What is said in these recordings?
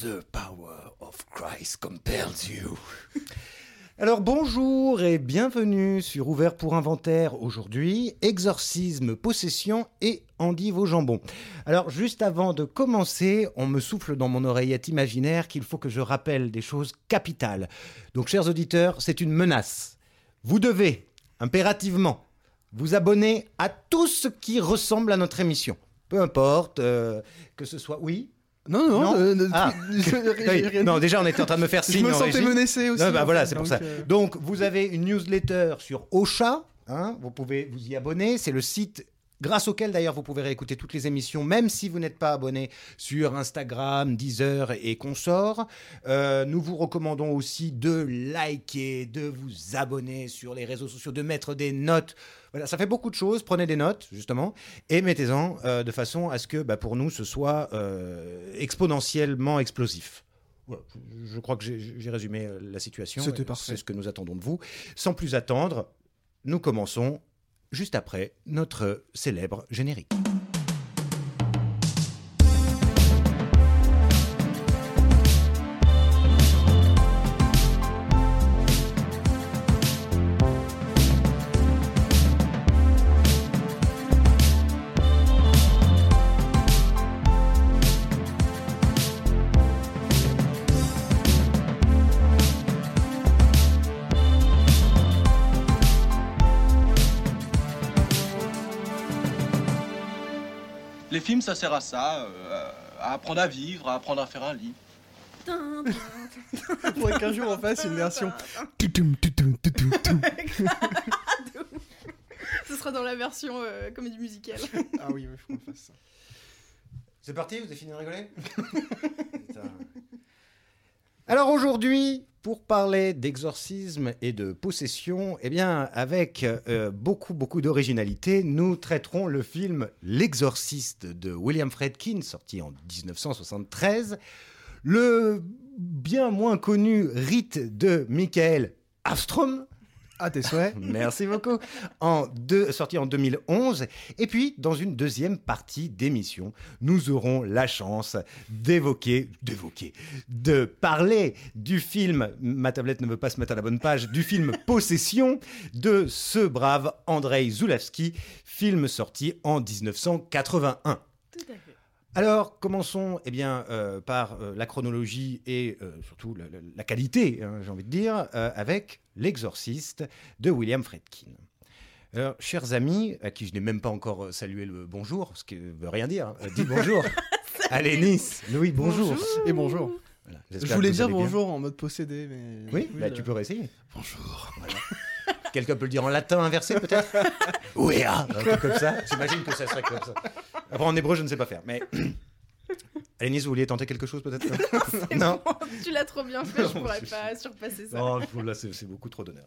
The power of Christ compels you. Alors bonjour et bienvenue sur Ouvert pour Inventaire aujourd'hui, exorcisme, possession et endive au jambon. Alors juste avant de commencer, on me souffle dans mon oreillette imaginaire qu'il faut que je rappelle des choses capitales. Donc chers auditeurs, c'est une menace. Vous devez, impérativement, vous abonner à tout ce qui ressemble à notre émission. Peu importe, euh, que ce soit... Oui Non, non, Non euh, ne- Ah. rien Non, déjà on était en train de me faire Je signe me en sentais régie. menacé aussi. Ah bah voilà, c'est pour donc, ça. euh, Donc, vous avez une newsletter sur Ocha. hein, vous pouvez vous y abonner. C'est le site grâce auquel d'ailleurs vous pouvez réécouter toutes les émissions, même si vous n'êtes pas abonné sur Instagram, Deezer et consorts. Euh, nous vous recommandons aussi de liker, de vous abonner sur les réseaux sociaux, de mettre des notes. Voilà, ça fait beaucoup de choses. Prenez des notes, justement, et mettez-en euh, de façon à ce que bah, pour nous, ce soit euh, exponentiellement explosif. Voilà, je- crois que j'ai résumé la situation. C'était parfait. C'est ce que nous attendons de vous. Sans plus attendre, nous commençons juste après notre célèbre générique. Ça sert à ça, euh, à apprendre à vivre, à apprendre à faire un lit. faudrait qu'un jour on fasse une version. Ce sera dans la version euh, comédie musicale. Ah oui, il faut qu'on fasse ça. C'est parti, vous avez fini de rigoler? Putain. Alors aujourd'hui, pour parler d'exorcisme et de possession, eh avec euh, beaucoup, beaucoup d'originalité, nous traiterons le film L'Exorciste de William Friedkin, sorti en 1973, le bien moins connu rite de Michael Afstrom, Ah, tes souhaits Merci beaucoup. En deux, sorti en 2011. Et puis, dans une deuxième partie d'émission, nous aurons la chance d'évoquer, d'évoquer, de parler du film, ma tablette ne veut pas se mettre à la bonne page, du film Possession de ce brave Andrei Zulawski, film sorti en 1981. Tout à fait. Alors, commençons eh bien, euh, par euh, la chronologie et euh, surtout la, la- la qualité, hein, j'ai envie de dire, euh, avec L'Exorciste de William Friedkin. Alors, chers amis, à qui je n'ai même pas encore salué le bonjour, ce qui ne veut rien dire, hein, euh, dis bonjour. Allez, Nice, Louis, bonjour. Et bonjour. Voilà, Je voulais dire bien. bonjour en mode possédé, mais. Oui, bah, tu peux réessayer. Bonjour. Quelqu'un peut le dire en latin inversé, peut-être Oui, ah, un truc comme ça. J'imagine que ça serait comme ça. Après, en hébreu, je ne sais pas faire, mais... Allez, Nice, vous vouliez tenter quelque chose, peut-être Non tu l'as trop bien fait, je pourrais pas surpasser ça. Non, là, c'est c'est beaucoup trop d'honneur.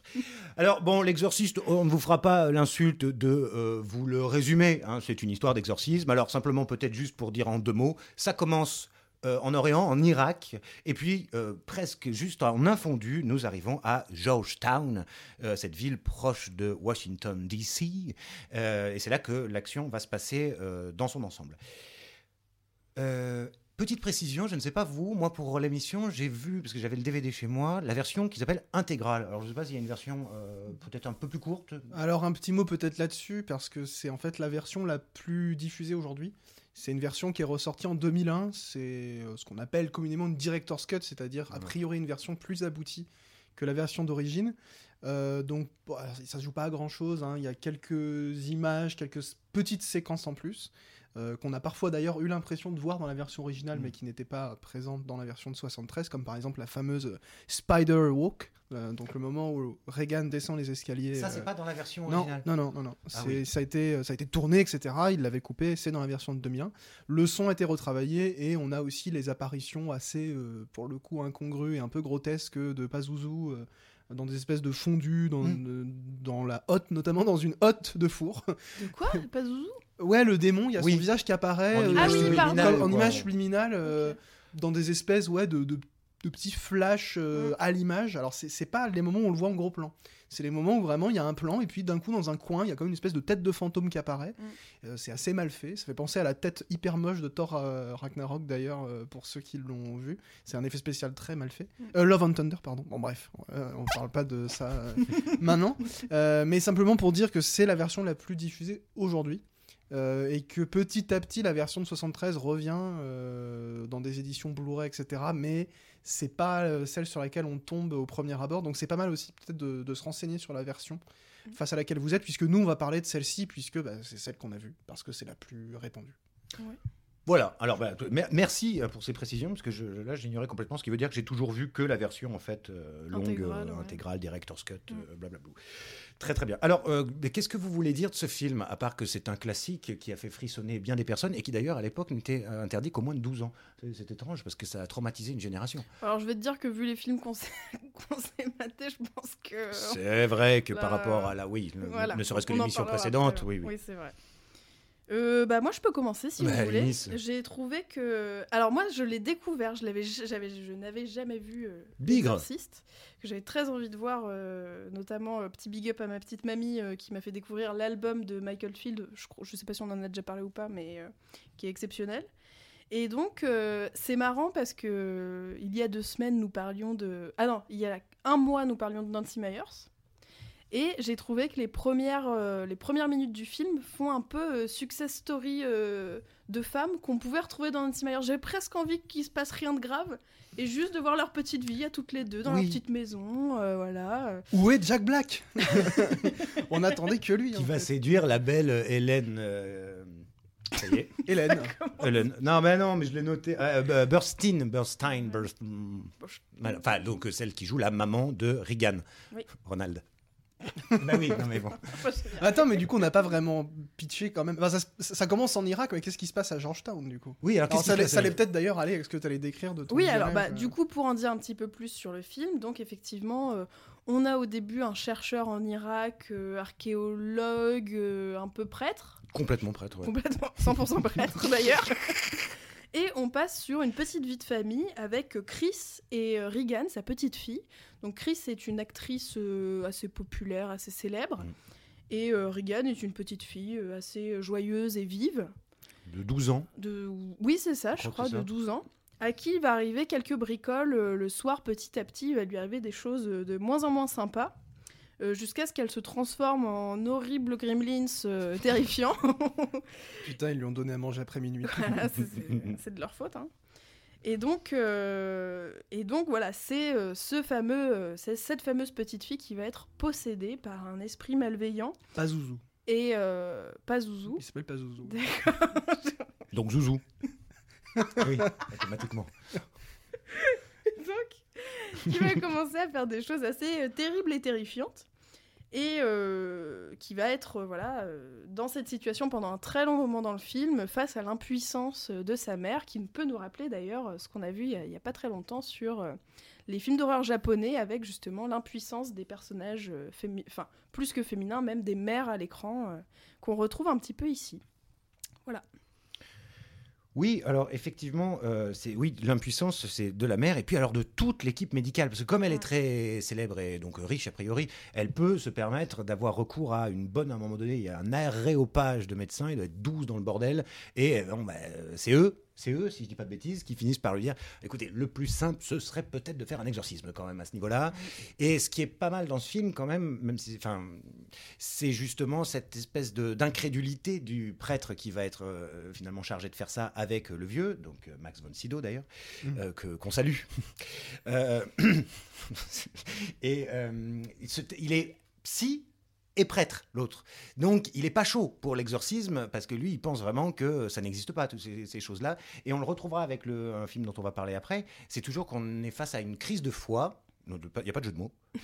Alors, bon, l'exorciste, on ne vous fera pas l'insulte de euh, vous le résumer. hein, c'est une histoire d'exorcisme. Alors, simplement, peut-être juste pour dire en deux mots, ça commence euh, en Orient, en Irak, et puis euh, presque juste en infondu, nous arrivons à Georgetown, euh, cette ville proche de Washington, D.C. et c'est là que l'action va se passer dans son ensemble. Petite précision, je ne sais pas vous, moi pour l'émission, j'ai vu, parce que j'avais le DVD chez moi, la version qui s'appelle intégrale. Alors je ne sais pas s'il y a une version peut-être un peu plus courte. Alors, un petit mot peut-être là-dessus, parce que c'est en fait la version la plus diffusée aujourd'hui. C'est une version qui est ressortie en 2001. C'est euh, ce qu'on appelle communément une director's cut, c'est-à-dire a priori une version plus aboutie que la version d'origine. Euh, donc, bon, ça se joue pas à grand-chose. hein. Il y a quelques images, quelques petites séquences en plus. euh, qu'on a parfois d'ailleurs eu l'impression de voir dans la version originale, Mm. mais qui n'était pas présente dans la version de 73, comme par exemple la fameuse Spider Walk, donc le moment où Reagan descend les escaliers. Ça, euh, c'est pas dans la version originale. non, non, non, non. Ah oui. ça, a été, ça a été tourné, etc. Il l'avait coupé, c'est dans la version de 2001. Le son a été retravaillé et on a aussi les apparitions assez, euh, pour le coup, incongrues et un peu grotesques de Pazuzu euh, dans des espèces de fondus, dans, Mm. euh, dans la hotte, notamment dans une hotte de four. De quoi? Pas Zouzou ouais, le démon, il y a Oui. son visage qui apparaît En euh, image Ah oui, euh, en image subliminale, euh, dans des espèces ouais, de, de de petits flashs euh, à l'image. Alors, c'est pas les moments où on le voit en gros plan. C'est les moments où vraiment il y a un plan et puis d'un coup dans un coin il y a comme une espèce de tête de fantôme qui apparaît. Euh, c'est assez mal fait. Ça fait penser à la tête hyper moche de Thor euh, Ragnarok d'ailleurs pour ceux qui l'ont vu. C'est un effet spécial très mal fait. Euh, Love and Thunder pardon. Bon bref, on parle pas de ça maintenant. Mais simplement pour dire que c'est la version la plus diffusée aujourd'hui. Euh, et que petit à petit la version de 73 revient euh, dans des éditions Blu-ray etc mais c'est pas euh, celle sur laquelle on tombe au premier abord. Donc c'est pas mal aussi peut-être de, de se renseigner sur la version face à laquelle vous êtes puisque nous on va parler de celle-ci puisque bah, c'est celle qu'on a vue parce que c'est la plus répandue Voilà, alors bah, mer- merci euh, pour ces précisions, parce que je, là j'ignorais complètement ce qui veut dire que j'ai toujours vu que la version en fait euh, longue, Intégrale, euh, ouais. intégrale, director's cut, Mm. euh, blablabla. Très très bien. Alors, mais qu'est-ce que vous voulez dire de ce film, à part que c'est un classique qui a fait frissonner bien des personnes et qui d'ailleurs à l'époque n'était interdit qu'au moins de 12 ans? C'est étrange parce que ça a traumatisé une génération. Alors je vais te dire que vu les films qu'on s'est matés, je pense que. C'est vrai que par rapport à la, oui, Voilà. ne serait-ce que l'émission précédente, après, oui, oui. Oui, c'est vrai. Euh, bah moi je peux commencer si Bah, vous voulez. Alice. J'ai trouvé que alors moi je l'ai découvert, je l'avais j'avais je n'avais jamais vu euh, Bigre. Que j'avais très envie de voir euh, notamment euh, petit big up à ma petite mamie euh, qui m'a fait découvrir l'album de Michael Field, je je sais pas si on en a déjà parlé ou pas mais qui est exceptionnel. Et donc c'est marrant parce que il y a deux semaines nous parlions de ah non, il y a un mois nous parlions de Nancy Myers. Et j'ai trouvé que les premières, euh, les premières minutes du film font un peu euh, success story euh, de femmes qu'on pouvait retrouver dans Nancy Myers. J'ai presque envie qu'il se passe rien de grave et juste de voir leur petite vie à toutes les deux dans Oui. leur petite maison, euh, voilà. où est Jack Black on attendait que lui Qui en va fait. séduire la belle Hélène. euh, Ça y est. Hélène Hélène. Non, mais non, mais je l'ai noté. Euh, euh, Burstein, Burstein, Burst-. Enfin, donc celle qui joue la maman de Regan. Oui. Ronald. bah oui, non mais bon. Attends, mais du coup, on n'a pas vraiment pitché quand même. Enfin, ça, commence en Irak, mais qu'est-ce qui se passe à Georgetown du coup? Oui, alors ça, allait- ça peut-être d'ailleurs aller avec ce que tu allais décrire de ton Oui, alors bah, village, du euh. coup, pour en dire un petit peu plus sur le film, donc effectivement, euh, on a au début un chercheur en Irak, euh, archéologue, euh, un peu prêtre, Complètement prêtre, ouais. complètement 100% prêtre d'ailleurs. Et on passe sur une petite vie de famille avec Chris et euh, Regan, sa petite fille. Donc Chris est une actrice euh, assez populaire, assez célèbre. Mm. Et euh, Regan est une petite fille euh, assez joyeuse et vive. De 12 ans. De... Oui, c'est ça, Je je crois de ça. 12 ans. À qui il va arriver quelques bricoles euh, le soir, petit à petit, il va lui arriver des choses de moins en moins sympas. Euh, Jusqu'à ce qu'elle se transforme en horrible gremlins euh, terrifiant. Putain, ils lui ont donné à manger après minuit. Voilà, c'est- de leur faute. hein. Et donc, euh, et donc voilà, c'est euh, ce fameux, euh, c'est cette fameuse petite fille qui va être possédée par un esprit malveillant Pas Zouzou. et euh, pas Zouzou. Il s'appelle pas Zouzou. Donc Zouzou. oui, automatiquement. qui va commencer à faire des choses assez euh, terribles et terrifiantes. Et euh, qui va être euh, voilà, dans cette situation pendant un très long moment dans le film, face à l'impuissance de sa mère, qui peut nous rappeler d'ailleurs ce qu'on a vu il n'y a, pas très longtemps sur les films d'horreur japonais, avec justement l'impuissance des personnages, enfin plus que féminins, même des mères à l'écran, qu'on retrouve un petit peu ici. Oui, alors effectivement, euh, c'est oui l'impuissance, c'est de la mère et puis alors de toute l'équipe médicale. Parce que comme elle est très célèbre et donc riche a priori, elle peut se permettre d'avoir recours à une bonne à un moment donné, il y a un aréopage de médecins, il doit être 12 dans le bordel et euh, bon, bah, c'est eux, c'est eux si je dis pas de bêtises qui finissent par lui dire écoutez, le plus simple ce serait peut-être de faire un exorcisme quand même à ce niveau-là. Et ce qui est pas mal dans ce film quand même, même si enfin c'est justement cette espèce de d'incrédulité du prêtre qui va être euh, finalement chargé de faire ça avec euh, le vieux, donc euh, Max von Sydow d'ailleurs, Mm. euh, que qu'on salue. Et il est psy et prêtre, l'autre. Donc, il est pas chaud pour l'exorcisme parce que lui, il pense vraiment que ça n'existe pas, toutes ces, ces choses-là. Et on le retrouvera avec le, un film dont on va parler après. C'est toujours qu'on est face à une crise de foi. Il n'y a pas de jeu de mots.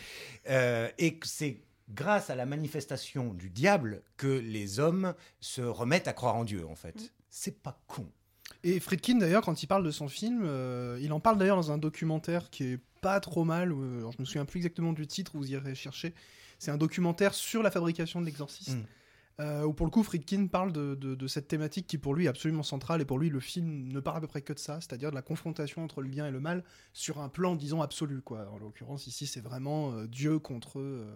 Euh, et que c'est grâce à la manifestation du diable que les hommes se remettent à croire en Dieu, en fait. Mm. C'est pas con. Et Friedkin, d'ailleurs, quand il parle de son film, euh, il en parle d'ailleurs dans un documentaire qui est pas trop mal. euh, alors je me souviens plus exactement du titre, vous irez chercher. C'est un documentaire sur la fabrication de l'exorciste. Mm. euh, où pour le coup Friedkin parle de, de- de cette thématique qui pour lui est absolument centrale et pour lui le film ne parle à peu près que de ça, c'est-à-dire de la confrontation entre le bien et le mal sur un plan disons absolu quoi. En l'occurrence ici c'est vraiment euh, Dieu contre euh,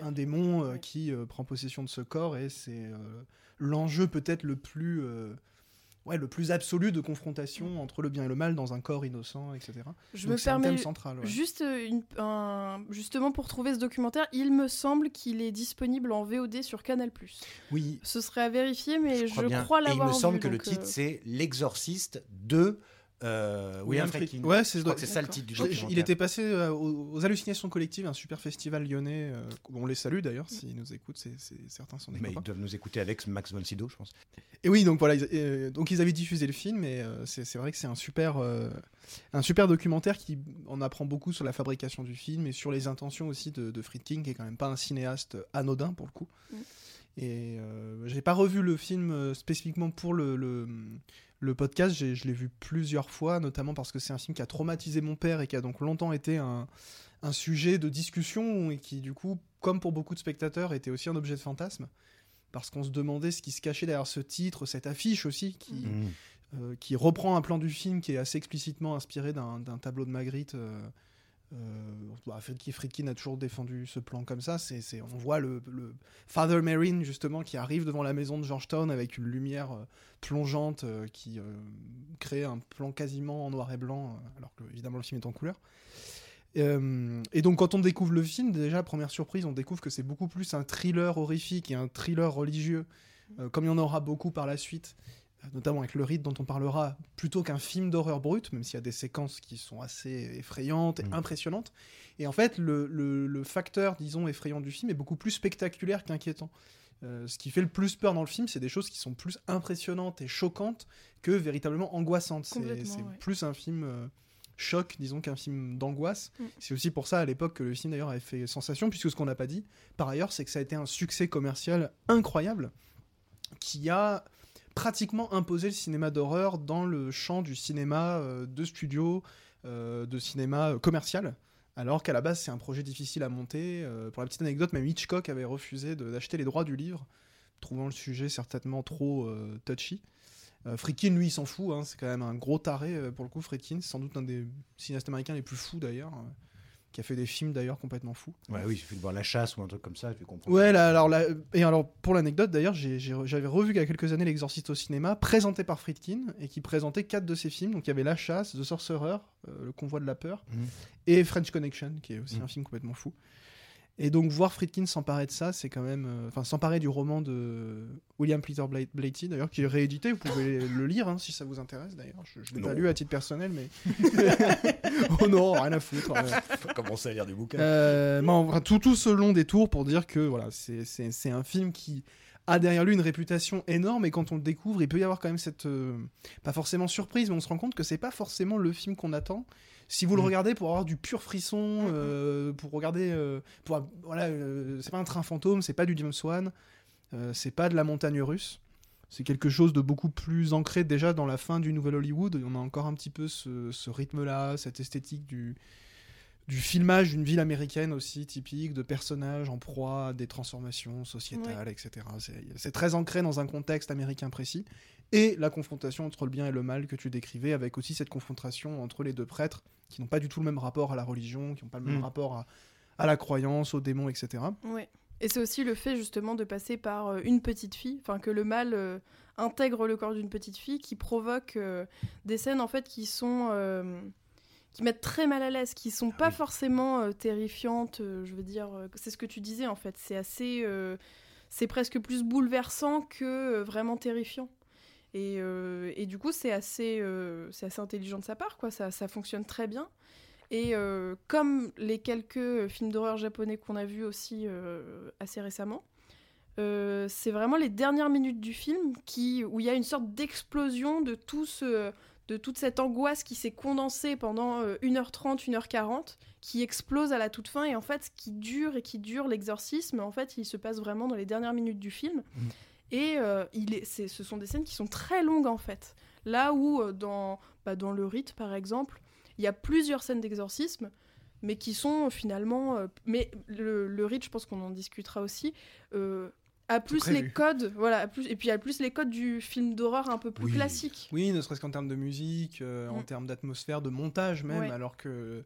un démon euh, Ouais. qui euh, prend possession de ce corps et c'est euh, l'enjeu peut-être le plus euh, ouais le plus absolu de confrontation entre le bien et le mal dans un corps innocent etc. Je Donc me c'est un permets thème central. ouais. juste une, un- justement pour trouver ce documentaire, il me semble qu'il est disponible en VOD sur Canal+. Oui, Ce serait à vérifier, mais je, crois crois Et il l'avoir me semble vu, que le titre, euh, c'est L'exorciste de euh, William Friedkin. Ouais, c'est Je crois que c'est ça le titre du documentaire. il était passé euh, aux, aux hallucinations collectives, un super festival lyonnais. euh, on les salue d'ailleurs s'ils nous écoutent, c'est, c'est- certains sont des Mais copains. ils doivent nous écouter avec Max von Sydow, je pense. Et oui, donc voilà, ils, euh, donc ils avaient diffusé le film et euh, c'est, c'est vrai que c'est un super, euh, un super documentaire qui en apprend beaucoup sur la fabrication du film et sur les intentions aussi de, de Friedkin, qui est quand même pas un cinéaste anodin pour le coup. Mm. Et euh, j'ai pas revu le film spécifiquement pour le, le, le podcast, je l'ai vu plusieurs fois, notamment parce que c'est un film qui a traumatisé mon père et qui a donc longtemps été un, un sujet de discussion et qui, du coup, comme pour beaucoup de spectateurs, était aussi un objet de fantasme. Parce qu'on se demandait ce qui se cachait derrière ce titre, cette affiche aussi, qui, Mm. euh, qui reprend un plan du film qui est assez explicitement inspiré d'un d'un tableau de Magritte. Euh, euh, bah, Friedkin, a toujours défendu ce plan comme ça. On voit le, Father Marine justement qui arrive devant la maison de Georgetown avec une lumière euh, plongeante euh, qui euh, crée un plan quasiment en noir et blanc, alors que évidemment le film est en couleur. Et donc quand on découvre le film, déjà première surprise, on découvre que c'est beaucoup plus un thriller horrifique et un thriller religieux, comme il y en aura beaucoup par la suite, notamment avec le rite dont on parlera, plutôt qu'un film d'horreur brut, même s'il y a des séquences qui sont assez effrayantes et Mm. impressionnantes. Et en fait, le, le- le facteur, disons, effrayant du film est beaucoup plus spectaculaire qu'inquiétant. Euh, ce qui fait le plus peur dans le film, c'est des choses qui sont plus impressionnantes et choquantes que véritablement angoissantes. C'est ouais. plus un film euh, choc, disons, qu'un film d'angoisse. Mm. C'est aussi pour ça à l'époque que le film d'ailleurs avait fait sensation, puisque ce qu'on n'a pas dit, par ailleurs, c'est que ça a été un succès commercial incroyable qui a pratiquement imposé le cinéma d'horreur dans le champ du cinéma euh, de studio, euh, de cinéma euh, commercial. Alors qu'à la base, c'est un projet difficile à monter. Pour la petite anecdote, même Hitchcock avait refusé d'acheter les droits du livre, trouvant le sujet certainement trop touchy. Friedkin, lui, il s'en fout. hein, c'est quand même un gros taré pour le coup. Friedkin, c'est sans doute un des cinéastes américains les plus fous d'ailleurs, qui a fait des films d'ailleurs complètement fous. Ouais, oui, il suffit de voir La Chasse ou un truc comme ça, tu comprends. Ouais, là, alors, là, et alors pour l'anecdote d'ailleurs, j'ai- j'ai- j'avais revu il y a quelques années L'Exorciste au cinéma, présenté par Friedkin, et qui présentait quatre de ses films. Donc il y avait La Chasse, The Sorcerer, euh, Le Convoi de la Peur, Mhm. et French Connection, qui est aussi Mhm. un film complètement fou. Et donc voir Friedkin s'emparer de ça, c'est quand même, euh, enfin s'emparer du roman de William Peter Bla- Blatty d'ailleurs, qui est réédité. Vous pouvez le lire hein, si ça vous intéresse d'ailleurs. Je, je l'ai pas lu à titre personnel, mais oh non, rien à foutre. ouais. Faut commencer à lire des bouquins. Euh, mais enfin, tout, tout ce long détour pour dire que voilà, c'est- c'est c'est un film qui a derrière lui une réputation énorme et quand on le découvre, il peut y avoir quand même cette euh, pas forcément surprise, mais on se rend compte que c'est pas forcément le film qu'on attend. Si vous le Mm. regardez pour avoir du pur frisson, Mm, euh, pour regarder, euh, pour voilà, euh, c'est pas un train fantôme, c'est pas du James Wan, c'est pas de la montagne russe. C'est quelque chose de beaucoup plus ancré déjà dans la fin du Nouvel Hollywood. On a encore un petit peu ce, ce rythme-là, cette esthétique du, du filmage d'une ville américaine aussi typique, de personnages en proie à des transformations sociétales, etc. C'est- très ancré dans un contexte américain précis. Et la confrontation entre le bien et le mal que tu décrivais, avec aussi cette confrontation entre les deux prêtres qui n'ont pas du tout le même rapport à la religion, qui n'ont pas le même Mm. rapport à, à la croyance, aux démons, etc. Ouais. Et c'est aussi le fait justement de passer par euh, une petite fille, enfin que le mal euh, intègre le corps d'une petite fille, qui provoque euh, des scènes en fait qui sont euh, qui mettent très mal à l'aise, qui sont pas oui. forcément euh, terrifiantes. euh, je veux dire, euh, c'est ce que tu disais en fait. C'est assez, c'est presque plus bouleversant que vraiment terrifiant. Et, et du coup, c'est assez, c'est assez intelligent de sa part, quoi. Ça, ça fonctionne très bien. Et comme les quelques films d'horreur japonais qu'on a vus aussi assez récemment, euh, c'est vraiment les dernières minutes du film qui, où il y a une sorte d'explosion de, tout ce, de toute cette angoisse qui s'est condensée pendant euh, 1h30, 1h40, qui explose à la toute fin. Et en fait, ce qui dure et qui dure l'exorcisme, en fait, il se passe vraiment dans les dernières minutes du film. Mhm. Et euh, il est, c'est- ce sont des scènes qui sont très longues en fait. Là où euh, dans, bah, dans le rite par exemple, il y a plusieurs scènes d'exorcisme, mais qui sont finalement. euh, mais le, le rite, je pense qu'on en discutera aussi, a plus les codes, voilà, plus, et puis a plus les codes du film d'horreur un peu plus Oui. classique. Oui, ne serait-ce qu'en termes de musique, euh, en Mm. termes d'atmosphère, de montage même, Ouais. alors que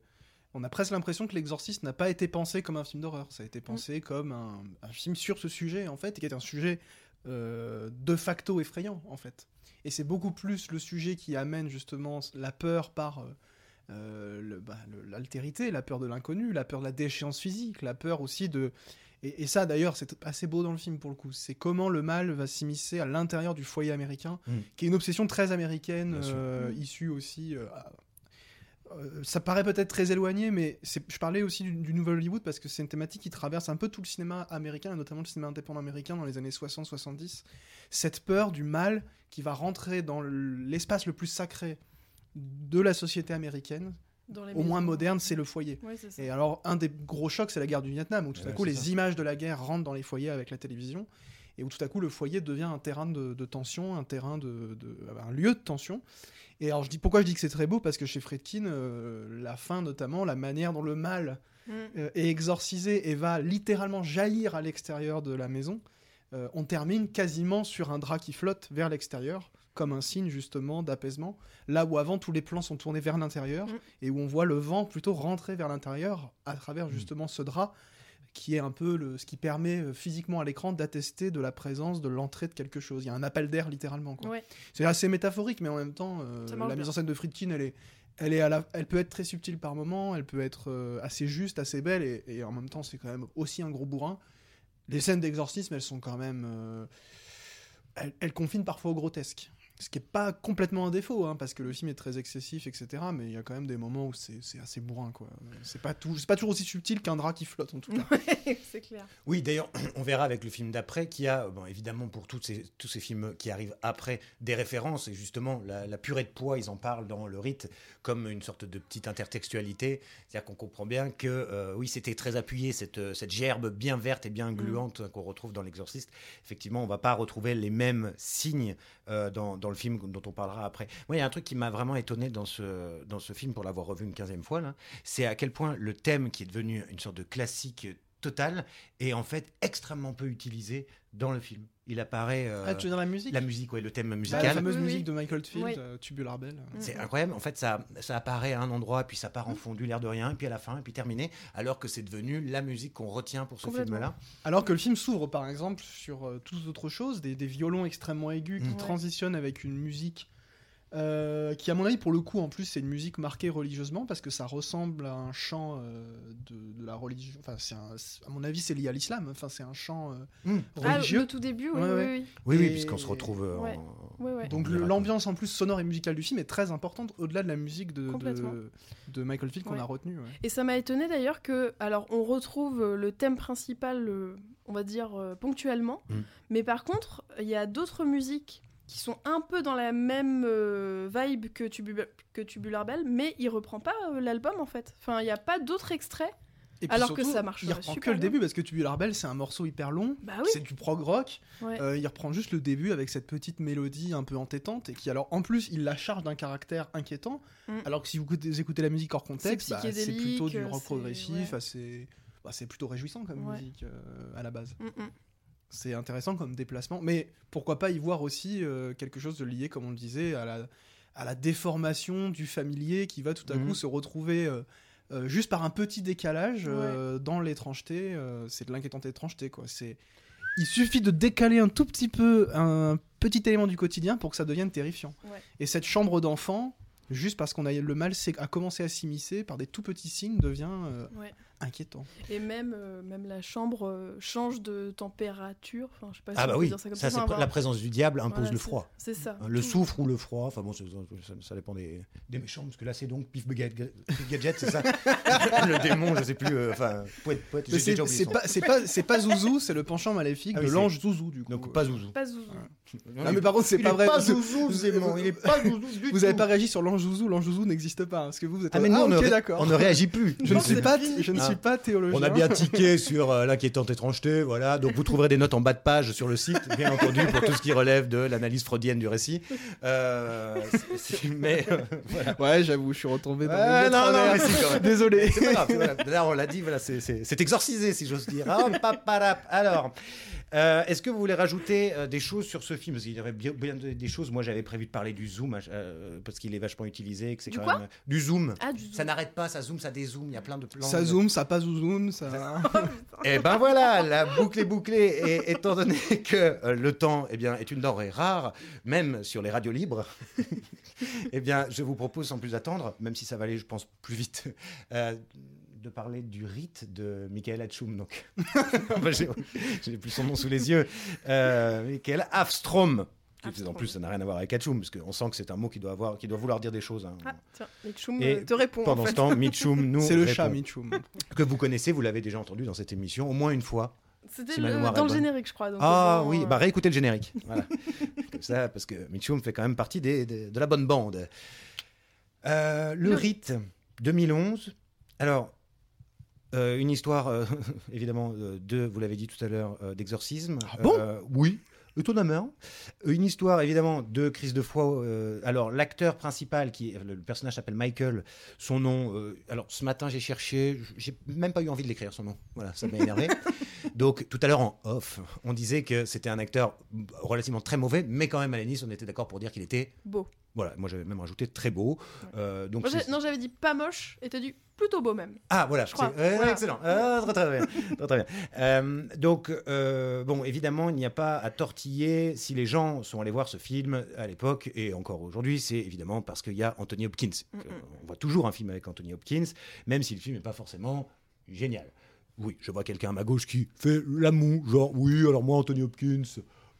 on a presque l'impression que L'Exorciste n'a pas été pensé comme un film d'horreur. Ça a été pensé comme un, un film sur ce sujet, en fait, et qui est un sujet euh, de facto effrayant, en fait. Et c'est beaucoup plus le sujet qui amène justement la peur par euh, bah, l'altérité, la peur de l'inconnu, la peur de la déchéance physique, la peur aussi de... Et, et ça d'ailleurs c'est assez beau dans le film pour le coup, c'est comment le mal va s'immiscer à l'intérieur du foyer américain, Mm. qui est une obsession très américaine, euh, Mm. issue aussi... euh, à- euh, ça paraît peut-être très éloigné, mais je parlais aussi du, du Nouvel Hollywood parce que c'est une thématique qui traverse un peu tout le cinéma américain, et notamment le cinéma indépendant américain dans les années 60-70. Cette peur du mal qui va rentrer dans l'espace le plus sacré de la société américaine, Dans les au moins moderne, c'est le foyer. Ouais, c'est ça. Et alors, un des gros chocs, c'est la guerre du Vietnam, où tout à coup, les ça. images de la guerre rentrent dans les foyers avec la télévision, et où tout à coup, le foyer devient un terrain de, de tension, un terrain de, de- un lieu de tension. Et alors, je dis pourquoi je dis que c'est très beau, parce que chez Friedkin, euh, la fin notamment, la manière dont le mal Mm. euh, est exorcisé et va littéralement jaillir à l'extérieur de la maison, euh, on termine quasiment sur un drap qui flotte vers l'extérieur, comme un signe justement d'apaisement, là où avant tous les plans sont tournés vers l'intérieur, Mm. et où on voit le vent plutôt rentrer vers l'intérieur à travers Mm. justement ce drap, qui est un peu le, ce qui permet euh, physiquement à l'écran d'attester de la présence, de l'entrée de quelque chose. Il y a un appel d'air littéralement. quoi. Ouais. C'est assez métaphorique, mais en même temps, euh, la bien. mise en scène de Friedkin, elle est, elle est à la, elle peut être très subtile par moment, elle peut être euh, assez juste, assez belle, et, et en même temps, c'est quand même aussi un gros bourrin. Les scènes d'exorcisme, elles sont quand même, euh, elles, elles confinent parfois au grotesque. Ce qui est pas complètement un défaut, hein, parce que le film est très excessif, etc. Mais il y a quand même des moments où c'est c'est assez bourrin, quoi. C'est pas, tout- c'est pas toujours aussi subtil qu'un drap qui flotte, en tout cas. Ouais, c'est clair. Oui, d'ailleurs, on verra avec le film d'après qu'il y a, bon, évidemment, pour toutes ces, tous ces films qui arrivent après, des références. Et justement, la, la purée de poids, ils en parlent dans le rite comme une sorte de petite intertextualité. C'est-à-dire qu'on comprend bien que, euh, oui, c'était très appuyé, cette, euh, cette gerbe bien verte et bien gluante qu'on retrouve dans L'Exorciste. Effectivement, on va pas retrouver les mêmes signes euh, dans, dans le film dont on parlera après. Moi, il y a un truc qui m'a vraiment étonné dans ce, dans ce film, pour l'avoir revu une quinzième fois, c'est à quel point le thème qui est devenu une sorte de classique total est en fait extrêmement peu utilisé dans le film. Il apparaît euh, Ah, tu veux dire la musique? la musique, ouais, le thème Bah, musical. La fameuse Oui, oui. musique de Michael Field, Oui. euh, Tubular Bell. C'est incroyable. En fait, ça, ça apparaît à un endroit, puis ça part Mm. en fondu, l'air de rien, et puis à la fin, et puis terminé, alors que c'est devenu la musique qu'on retient pour ce film-là. Alors que le film s'ouvre par exemple sur euh, toutes autres choses, des, des violons extrêmement aigus qui Mm. Ouais. transitionnent avec une musique euh, qui, à mon avis, pour le coup, en plus, c'est une musique marquée religieusement parce que ça ressemble à un chant euh, de, de la religion. Enfin, c'est à mon avis, c'est lié à l'islam. Enfin, c'est un chant euh, Mm. Ah, religieux. le tout début, oui, Ouais, oui, ouais. oui. Oui, oui, Et- puisqu'on se retrouve euh, Ouais. en- Ouais, ouais. Donc l'ambiance en plus sonore et musicale du film est très importante au-delà de la musique de, de, de Michael Field qu'on Ouais. a retenu. ouais. Et ça m'a étonné d'ailleurs que, alors, on retrouve le thème principal, on va dire euh, ponctuellement, Mm. mais par contre, il y a d'autres musiques qui sont un peu dans la même euh, vibe que, Tubu- que Tubular Bell, mais il reprend pas euh, l'album en fait. Enfin, il n'y a pas d'autres extraits. Et puis Alors que ça marche Il reprend que super le bien. début parce que Tubular Bell, c'est un morceau hyper long. Bah oui. C'est du prog rock. Ouais. Euh, il reprend juste le début avec cette petite mélodie un peu entêtante et qui alors en plus il la charge d'un caractère inquiétant Mm. alors que si vous écoutez, la musique hors contexte C'est bah, c'est plutôt du rock progressif ouais. assez bah, c'est plutôt réjouissant comme Ouais. musique euh, à la base Mm, mm. C'est intéressant comme déplacement mais pourquoi pas y voir aussi euh, quelque chose de lié comme on le disait à la à la déformation du familier qui va tout à Mhm. coup se retrouver euh, euh, juste par un petit décalage euh, dans l'étrangeté euh, c'est de l'inquiétante étrangeté quoi c'est il suffit de décaler un tout petit peu un petit élément du quotidien pour que ça devienne terrifiant. Ouais. Et cette chambre d'enfant, juste parce qu'on a le mal c'est- a commencé à s'immiscer par des tout petits signes, devient euh, Ouais. Inquiétant. Et même, euh, même la chambre euh, change de température. Enfin, je sais pas si Ah bah oui, dire ça comme ça, ça. c'est Enfin, la présence du diable impose voilà, le froid. C'est ça. Le soufre ou le froid, enfin bon, ça, ça dépend des, des méchants, parce que là c'est donc Pif Gadget, Gadget, c'est ça Le démon, je sais plus, euh, enfin, poète, poète, c'est pas, c'est pas, c'est pas Zouzou, c'est le penchant maléfique Ah oui, de l'ange Zouzou du coup. Donc pas Zouzou. Pas Zouzou. Non mais par contre c'est Il pas est vrai. pas Zouzou, Zéman, il est pas Zouzou du Vous avez pas réagi sur l'ange Zouzou, l'ange Zouzou n'existe pas. hein, Parce que vous, vous êtes Ah mais nous, ah, on, ne ok ré- d'accord. on ne réagit plus. Je ne suis pas, je ne. Suis pas théologien. On a bien tiqué sur euh, l'inquiétante étrangeté, voilà. Donc vous trouverez des notes en bas de page sur le site, bien entendu, pour tout ce qui relève de l'analyse freudienne du récit. Euh, c'est- c'est- mais euh, voilà. Ouais, j'avoue, je suis retombé dans Ouais, le non, non, mais quand même. Désolé. C'est pas grave, voilà. Là, on l'a dit, voilà, c'est- exorcisé, si j'ose dire. Hop. Alors, Euh, Est-ce que vous voulez rajouter euh, des choses sur ce film? Parce qu'il y aurait bien, bien des choses. Moi, j'avais prévu de parler du zoom euh, parce qu'il est vachement utilisé. Que c'est Du quand quoi? même du zoom. Ah, du Ça n'arrête pas, ça zoom, ça dézoome. Il y a plein de plans. Ça zoom, ça pas zoom, ça. Et ben voilà, la boucle est bouclée. Et étant donné que euh, le temps, eh bien, est une denrée rare, même sur les radios libres, eh bien, je vous propose sans plus attendre, même si ça va aller, je pense, plus vite. De parler du rite de Michael Hatchoum. Donc, j'ai plus son nom sous les yeux. Euh, Michael Afstrom. Qui, En plus, ça n'a rien à voir avec Hatchoum, parce qu'on sent que c'est un mot qui doit, avoir, qui doit vouloir dire des choses. hein. Ah, tiens, Mitchum Et euh, te répond. Pendant en ce temps, Mitchum nous C'est le répond. chat, Michoum. que vous connaissez, vous l'avez déjà entendu dans cette émission au moins une fois. C'était si dans le générique, je crois. donc, Ah euh, oui, bah euh, réécoutez le générique. Voilà. Comme ça, parce que Mitchum fait quand même partie des- des- de la bonne bande. Euh, le Le- rite 2011. Alors, euh, une histoire, euh, évidemment, euh, de, vous l'avez dit tout à l'heure, euh, d'exorcisme. Ah bon Oui. Étonnamment. Une histoire évidemment de crise de foi. alors l'acteur principal, qui le personnage s'appelle Michael, son nom. alors ce matin j'ai cherché, j'ai même pas eu envie de l'écrire son nom. Voilà, ça m'a énervé. Donc tout à l'heure en off, on disait que c'était un acteur relativement très mauvais, mais quand même à Nice, on était d'accord pour dire qu'il était. Beau. Voilà, moi j'avais même rajouté très beau. Euh, donc Moi, non, j'avais dit pas moche et t'as dit plutôt beau même. ah voilà, Je crois. Voilà. excellent, Ah, très très bien, très, très bien. Euh, donc euh, bon, évidemment, il n'y a pas à tortiller si les gens sont allés voir ce film à l'époque et encore aujourd'hui, c'est évidemment parce qu'il y a Anthony Hopkins. Mm, mm. Euh, On voit toujours un film avec Anthony Hopkins, même si le film n'est pas forcément génial. Oui, je vois quelqu'un à ma gauche qui fait la moue, genre oui, alors moi Anthony Hopkins.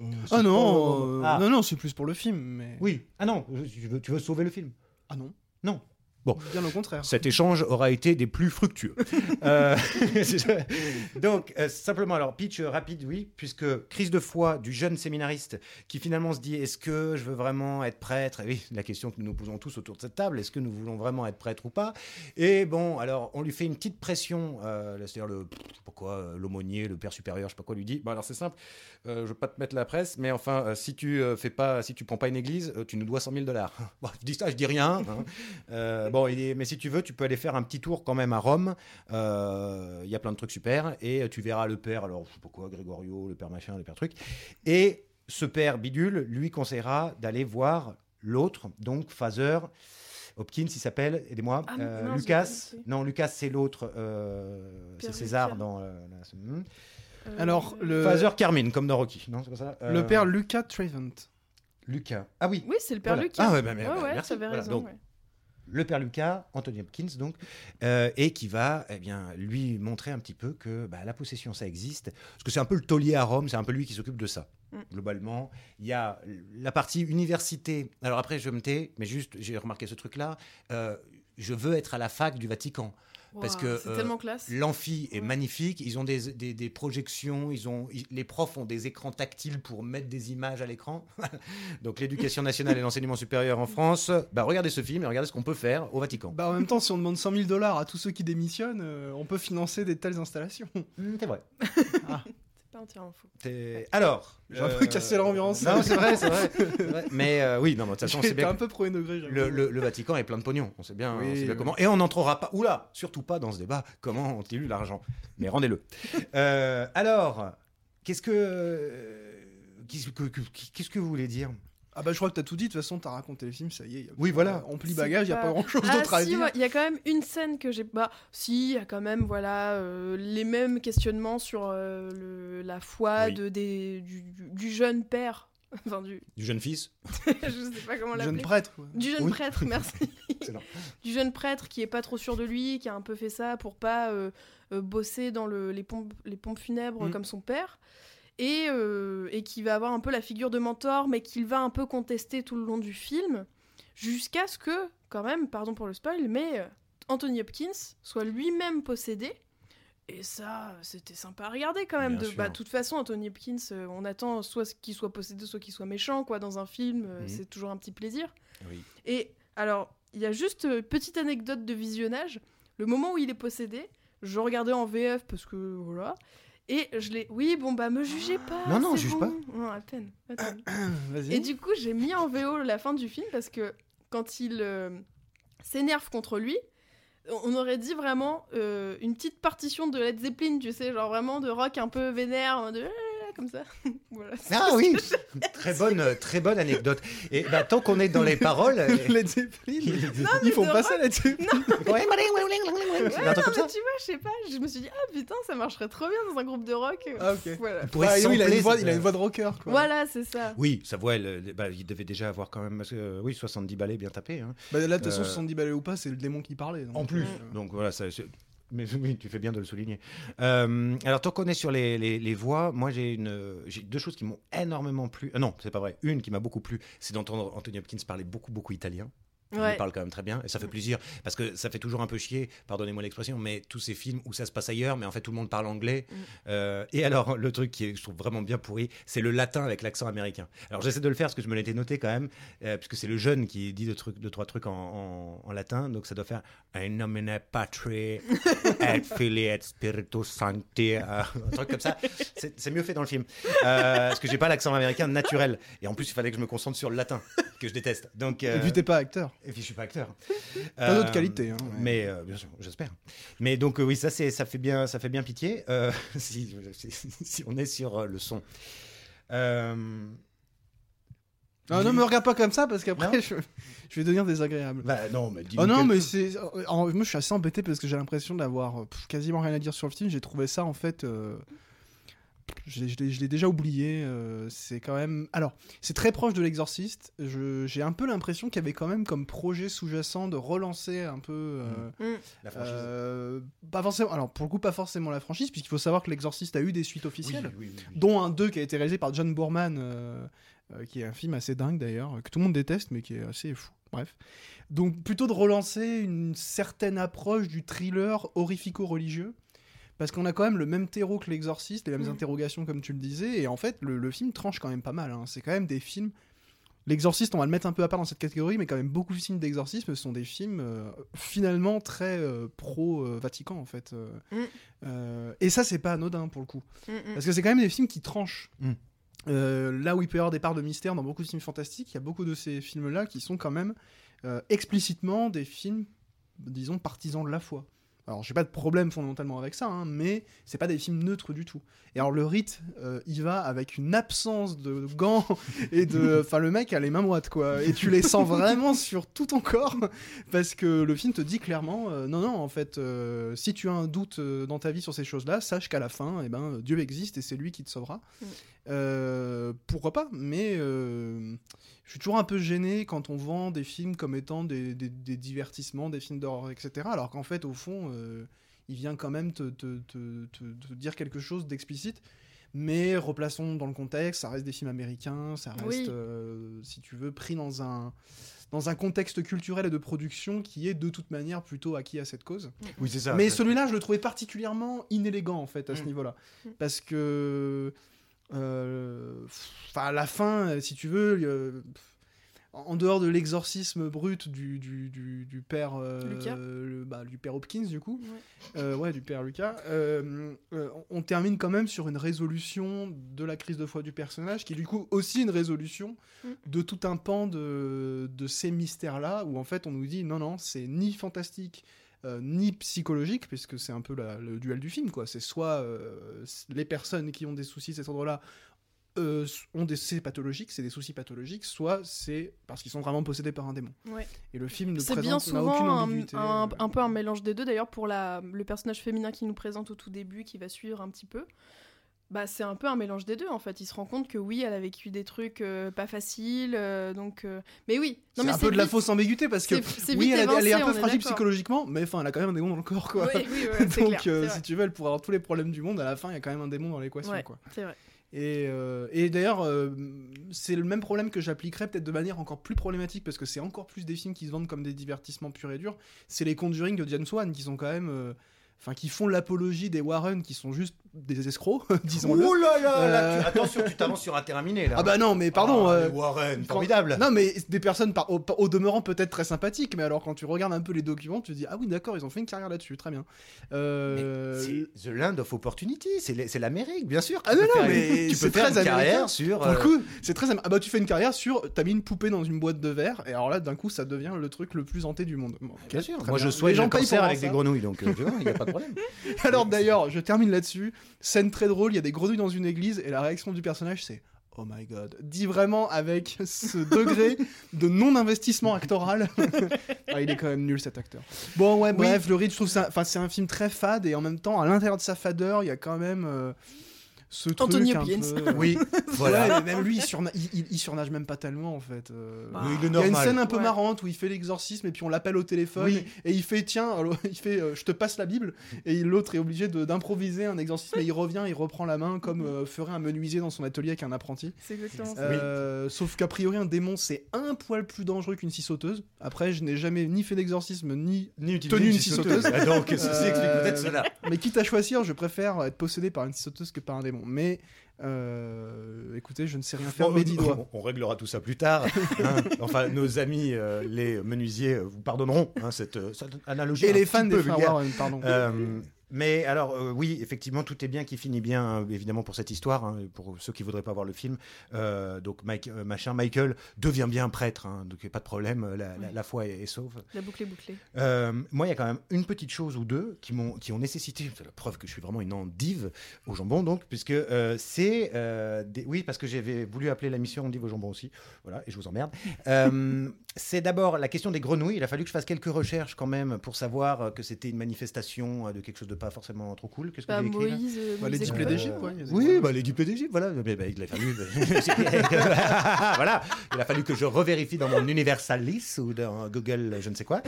Euh, c'est Ah non, pas- euh, Ah, non, non, c'est plus pour le film, mais. oui, ah non, veux, tu veux sauver le film. Ah non. Non. Bon. Bien au contraire. Cet échange aura été des plus fructueux. Euh, donc, euh, simplement, alors, pitch euh, rapide, oui, puisque crise de foi du jeune séminariste qui finalement se dit est-ce que je veux vraiment être prêtre? Et oui, la question que nous nous posons tous autour de cette table est-ce que nous voulons vraiment être prêtre ou pas? Et bon, alors, on lui fait une petite pression, euh, c'est-à-dire le, je sais pas quoi, euh, l'aumônier, le père supérieur, je sais pas quoi, lui dit bon, alors c'est simple, je veux pas te mettre la presse, mais enfin, si tu fais pas, si tu prends pas une église, tu nous dois 100 000 dollars. Bon, je dis ça, je dis rien. hein. Bon, il est- mais si tu veux, tu peux aller faire un petit tour quand même à Rome. Euh, Il y a plein de trucs super. Et tu verras le père, alors je sais pas quoi, Grégorio, le père machin, le père truc. Et ce père bidule lui conseillera d'aller voir l'autre, donc Father. Hopkins, il s'appelle, aidez-moi, Ah, euh, Lucas. Non, Lucas, c'est l'autre, euh, c'est César Lucas. dans. euh, la- hmm. Euh, Alors, le, Father Carmine, comme dans Rocky, non C'est pas ça le père Lucas Trevant. Lucas. Ah oui, Oui, c'est le père Voilà. Lucas. Ah ouais, bah, ouais, bah, ouais, merci. Voilà, raison. donc, ouais. Le père Lucas, Anthony Hopkins donc, euh, et qui va eh bien, lui montrer un petit peu que bah, la possession, ça existe. Parce que c'est un peu le taulier à Rome, c'est un peu lui qui s'occupe de ça. Mm. Globalement, il y a la partie université. Alors après, je me tais, mais juste, j'ai remarqué ce truc-là. euh, je veux être à la fac du Vatican. Parce que, euh. L'amphi est Ouais. magnifique. Ils ont des, des- des projections. Ils ont, ils- les profs ont des écrans tactiles pour mettre des images à l'écran. Donc l'éducation nationale et l'enseignement supérieur en France. Bah, regardez ce film et regardez ce qu'on peut faire au Vatican. Bah, en même temps, si on demande 100 000 dollars à tous ceux qui démissionnent, euh, on peut financer des telles installations. Hmm, c'est vrai. C'est pas entièrement. C'est- Alors. J'ai un peu cassé l'ambiance. Non, c'est vrai, c'est vrai, c'est vrai. Mais euh, oui, non, mais de toute façon, c'est J'étais bien. un peu premier degré. j'avoue. Le, le- le Vatican est plein de pognon, on sait bien, Oui, on sait bien oui. comment. Et on n'entrera pas, oula, surtout pas dans ce débat, comment ont-ils eu l'argent Mais rendez-le. Euh, alors, qu'est-ce que, euh, qu'est-ce que, que- qu'est-ce que vous voulez dire? Ah bah je crois que t'as tout dit, de toute façon t'as raconté le film, ça y est. y a- Oui, voilà. On plie bagage, y a pas- pas grand chose Ah d'autre à si, dire. ouais, il y a quand même une scène que j'ai pas. Si, il y a quand même voilà euh, les mêmes questionnements sur euh, le- la foi Oui. de des du, du- du jeune père, enfin du, Du jeune fils je sais pas comment Jeune l'appeler. prêtre. quoi. Du jeune Oui. prêtre, merci. Du jeune prêtre qui est pas trop sûr de lui, qui a un peu fait ça pour pas euh, euh, bosser dans le- les, pompes, les pompes funèbres Mm. comme son père. Et, euh, et qui va avoir un peu la figure de mentor, mais qu'il va un peu contester tout le long du film, jusqu'à ce que, quand même, pardon pour le spoil, mais euh, Anthony Hopkins soit lui-même possédé. Et ça, c'était sympa à regarder quand même. Bien De, sûr. bah, de toute façon, Anthony Hopkins, euh, on attend soit qu'il soit possédé, soit qu'il soit méchant, quoi, dans un film. Mhm. C'est toujours un petit plaisir. Oui. Et alors, il y a juste euh, petite anecdote de visionnage. Le moment où il est possédé, je regardais en VF parce que voilà. Et je l'ai. Oui, bon, bah, me jugez pas. Non, non, juge bon. pas. Non, à peine. à peine. Et du coup, j'ai mis en VO la fin du film parce que quand il euh, s'énerve contre lui, on aurait dit vraiment euh, une petite partition de Led Zeppelin, tu sais, genre vraiment de rock un peu vénère, de comme ça. voilà. Ah oui, très bonne, euh, très bonne anecdote. Et bah, tant qu'on est dans les paroles, euh, Led Zeppelin. Non, Ils font pas ça. Ouais, un non, comme ça. tu vois, je sais pas, je me suis dit, ah putain, ça marcherait trop bien dans un groupe de rock. Ah, ok. Voilà. pourrait Ah, oui, il, a une voix, cette- il a une voix de rocker. Quoi. Voilà, c'est ça. Oui, sa voix, elle, bah, il devait déjà avoir quand même, euh, oui, 70 balais bien tapés. hein. Bah, là, de toute façon, Euh, 70 balais ou pas, c'est le démon qui parlait. donc, En plus. euh, Donc voilà, ça, mais oui, tu fais bien de le souligner. Euh, alors, tant qu'on est sur les, les- voix, moi j'ai deux choses qui m'ont énormément plu. Euh, non, c'est pas vrai. Une qui m'a beaucoup plu, c'est d'entendre Anthony Hopkins parler beaucoup, beaucoup italien. Il Ouais. parle quand même très bien et ça fait plaisir parce que ça fait toujours un peu chier, pardonnez-moi l'expression, mais tous ces films où ça se passe ailleurs, mais en fait tout le monde parle anglais. Mm. Euh, et alors le truc qui est, je trouve vraiment bien pourri, c'est le latin avec l'accent américain. Alors j'essaie de le faire parce que je me l'étais noté quand même, euh, puisque c'est le jeune qui dit deux, trucs, deux trois trucs en, en- en latin, donc ça doit faire In nomine patri et filii et spiritus sancti, euh, un truc comme ça. C'est mieux fait dans le film Euh, parce que j'ai pas l'accent américain naturel et en plus il fallait que je me concentre sur le latin que je déteste. Donc Et puis t'es pas acteur. Et puis je suis pas acteur. T'as d'autres Euh, qualités, hein. Mais euh, bien sûr, j'espère. Mais donc euh, oui, ça c'est ça fait bien ça fait bien pitié euh, si, on est sur le son. Ah, non, me regarde pas comme ça parce qu'après, je, je vais devenir désagréable. bah, non, mais Oh non, mais c'est. en- Moi, je suis assez embêté parce que j'ai l'impression d'avoir quasiment rien à dire sur le film. J'ai trouvé ça, en fait. Je l'ai- je l'ai je l'ai déjà oublié. euh, C'est quand même. Alors, c'est très proche de l'exorciste. J'ai un peu l'impression qu'il y avait quand même comme projet sous-jacent de relancer un peu. euh, Mm. la franchise. euh, pas forcément. Alors, pour le coup, pas forcément la franchise, puisqu'il faut savoir que l'exorciste a eu des suites officielles oui, oui, oui. dont un 2 qui a été réalisé par John Boorman, euh, euh, qui est un film assez dingue d'ailleurs, que tout le monde déteste, mais qui est assez fou. Bref. Donc plutôt de relancer une certaine approche du thriller horrifico-religieux, parce qu'on a quand même le même terreau que l'exorciste, les mêmes Mm. interrogations comme tu le disais, et en fait le, le film tranche quand même pas mal. hein. C'est quand même des films... L'exorciste, on va le mettre un peu à part dans cette catégorie, mais quand même beaucoup de films d'exorcisme sont des films euh, finalement très euh, pro-Vatican en fait. euh. Mm. Euh, et ça, c'est pas anodin pour le coup. Mm. Parce que c'est quand même des films qui tranchent. Euh, là où il peut y avoir des parts de mystère dans beaucoup de films fantastiques, il y a beaucoup de ces films-là qui sont quand même euh, explicitement des films, disons, partisans de la foi. Alors, j'ai pas de problème fondamentalement avec ça, hein, mais c'est pas des films neutres du tout. Et alors, le rite, euh, il va avec une absence de gants et de. Enfin, le mec a les mains moites, quoi. Et tu les sens vraiment sur tout ton corps, parce que le film te dit clairement euh, non, non, en fait, euh, si tu as un doute euh, dans ta vie sur ces choses-là, sache qu'à la fin, eh ben, Dieu existe et c'est lui qui te sauvera. Mm. Euh, pourquoi pas Mais euh, je suis toujours un peu gêné quand on vend des films comme étant des, des- des divertissements, des films d'horreur, etc. Alors qu'en fait, au fond, euh, il vient quand même te, te- te- te- te dire quelque chose d'explicite. Mais replaçons dans le contexte, ça reste des films américains, ça reste, Oui. euh, si tu veux, pris dans un, dans un contexte culturel et de production qui est de toute manière plutôt acquis à cette cause. Oui, c'est ça. Mais celui-là, je le trouvais particulièrement inélégant en fait à ce Mm. niveau-là, Mm. parce que, euh, enfin, à la fin, euh, si tu veux, euh, en dehors de l'exorcisme brut du, du, du, du père euh, Lucas. le- bah, du père Hopkins du coup, Ouais. euh, ouais, du père Lucas, euh, euh, on termine quand même sur une résolution de la crise de foi du personnage, qui est du coup aussi une résolution Mm. de tout un pan de, de ces mystères-là, où en fait on nous dit non, non, c'est ni fantastique, euh, ni psychologique, puisque c'est un peu la- le duel du film, quoi. C'est soit euh, les personnes qui ont des soucis de cet ordre-là euh, ont des c'est pathologiques, c'est des soucis pathologiques, soit c'est parce qu'ils sont vraiment possédés par un démon. Ouais. Et le film ne C'est présente bien souvent aucune un, ambiguïté. un- euh. un peu un mélange des deux. D'ailleurs, pour la, le personnage féminin qui nous présente au tout début, qui va suivre un petit peu, bah, c'est un peu un mélange des deux en fait. Il se rend compte que oui, elle a vécu des trucs euh, pas faciles, euh, donc. euh, Mais oui, C'est mais un peu de la fausse ambiguïté parce que oui, elle, est un peu fragile psychologiquement, mais enfin, elle a quand même un démon dans le corps, quoi. Oui, oui, ouais, c'est Donc, clair, si tu veux, elle pourrait avoir tous les problèmes du monde. À la fin, il y a quand même un démon dans l'équation, Ouais, quoi. c'est vrai. Et, euh, et d'ailleurs, euh, c'est le même problème que j'appliquerais peut-être de manière encore plus problématique parce que c'est encore plus des films qui se vendent comme des divertissements purs et durs. C'est les Conjuring de James Wan qui sont quand même. euh, Enfin, qui font l'apologie des Warren qui sont juste des escrocs, disons-le. Oh là là, là, Euh, tu- attention, tu t'avances sur un terrain miné là. Ah bah non, mais pardon. Ah, euh, les Warren, quand- formidable. Non, mais des personnes par, au, au demeurant peut-être très sympathiques, mais alors quand tu regardes un peu les documents, tu te dis ah oui d'accord, ils ont fait une carrière là-dessus, très bien. Euh, C'est The Land of Opportunity, c'est l'Amérique, bien sûr. Ah non, non, mais tu peux faire très une carrière américain. sur. Pour le euh, coup, c'est très ah bah tu fais une carrière sur t'as mis une poupée dans une boîte de verre et alors là d'un coup ça devient le truc le plus hanté du monde. Bon, Bien sûr. très Moi, bien. je souhaite Les gens cancer avec voir des grenouilles, donc euh, tu vois, il a pas problème. Alors d'ailleurs, je termine là-dessus. Scène très drôle, il y a des grenouilles dans une église et la réaction du personnage c'est Oh my god. Dit vraiment avec ce degré de non-investissement actoral. Ah, il est quand même nul cet acteur. Bon ouais, bref, le rythme, je trouve ça, enfin c'est un film très fade et en même temps, à l'intérieur de sa fadeur, il y a quand même euh, ce truc Anthony un Hopkins. peu. Oui, Voilà, même lui, il, surna- il- il- il surnage même pas tellement en fait. euh. Il y a une scène un peu Ouais. marrante où il fait l'exorcisme et puis on l'appelle au téléphone Oui. et il fait tiens alors, il fait euh, je te passe la Bible et l'autre est obligé de- d'improviser un exorcisme et il revient il reprend la main comme euh, ferait un menuisier dans son atelier avec un apprenti. C'est exactement ça. Sauf qu'a priori un démon c'est un poil plus dangereux qu'une scie sauteuse. Après je n'ai jamais ni fait d'exorcisme ni Ni Tenu une scie scie sauteuse. Ah, Donc, ceci Euh, explique peut-être cela. mais quitte à choisir je préfère être possédé par une scie sauteuse que par un démon. Mais euh, écoutez je ne sais rien faire doigts. on, on réglera tout ça plus tard. hein. Enfin, nos amis, euh, les menuisiers, vous pardonneront hein, cette, euh, cette analogie. Et les fans des vulgaire. Warren pardon. Euh, mais alors, euh, oui, effectivement, tout est bien qui finit bien, hein, évidemment, pour cette histoire. hein, pour ceux qui voudraient pas voir le film, Euh, donc Mike, euh, machin, Michael devient bien prêtre, hein, donc pas de problème, la, la- Oui. la foi est, est sauve. La boucle est bouclée. Euh, moi, il y a quand même une petite chose ou deux qui m'ont qui ont nécessité, c'est la preuve que je suis vraiment une endive au jambon, donc, puisque euh, c'est euh, des- oui, parce que j'avais voulu appeler la mission endive au jambon aussi, voilà, et je vous emmerde. Euh, c'est d'abord la question des grenouilles. Il a fallu que je fasse quelques recherches quand même pour savoir euh, que c'était une manifestation euh, de quelque chose de pas forcément trop cool. Qu'est-ce que Bah, j'ai écrit Moïse. euh, Bah, les displays d'Égypte, ouais, Oui, bah, les diplômes d'Égypte, voilà. Mais, bah, il a fallu. voilà. Il a fallu que je revérifie dans mon Universalis ou dans Google, je ne sais quoi.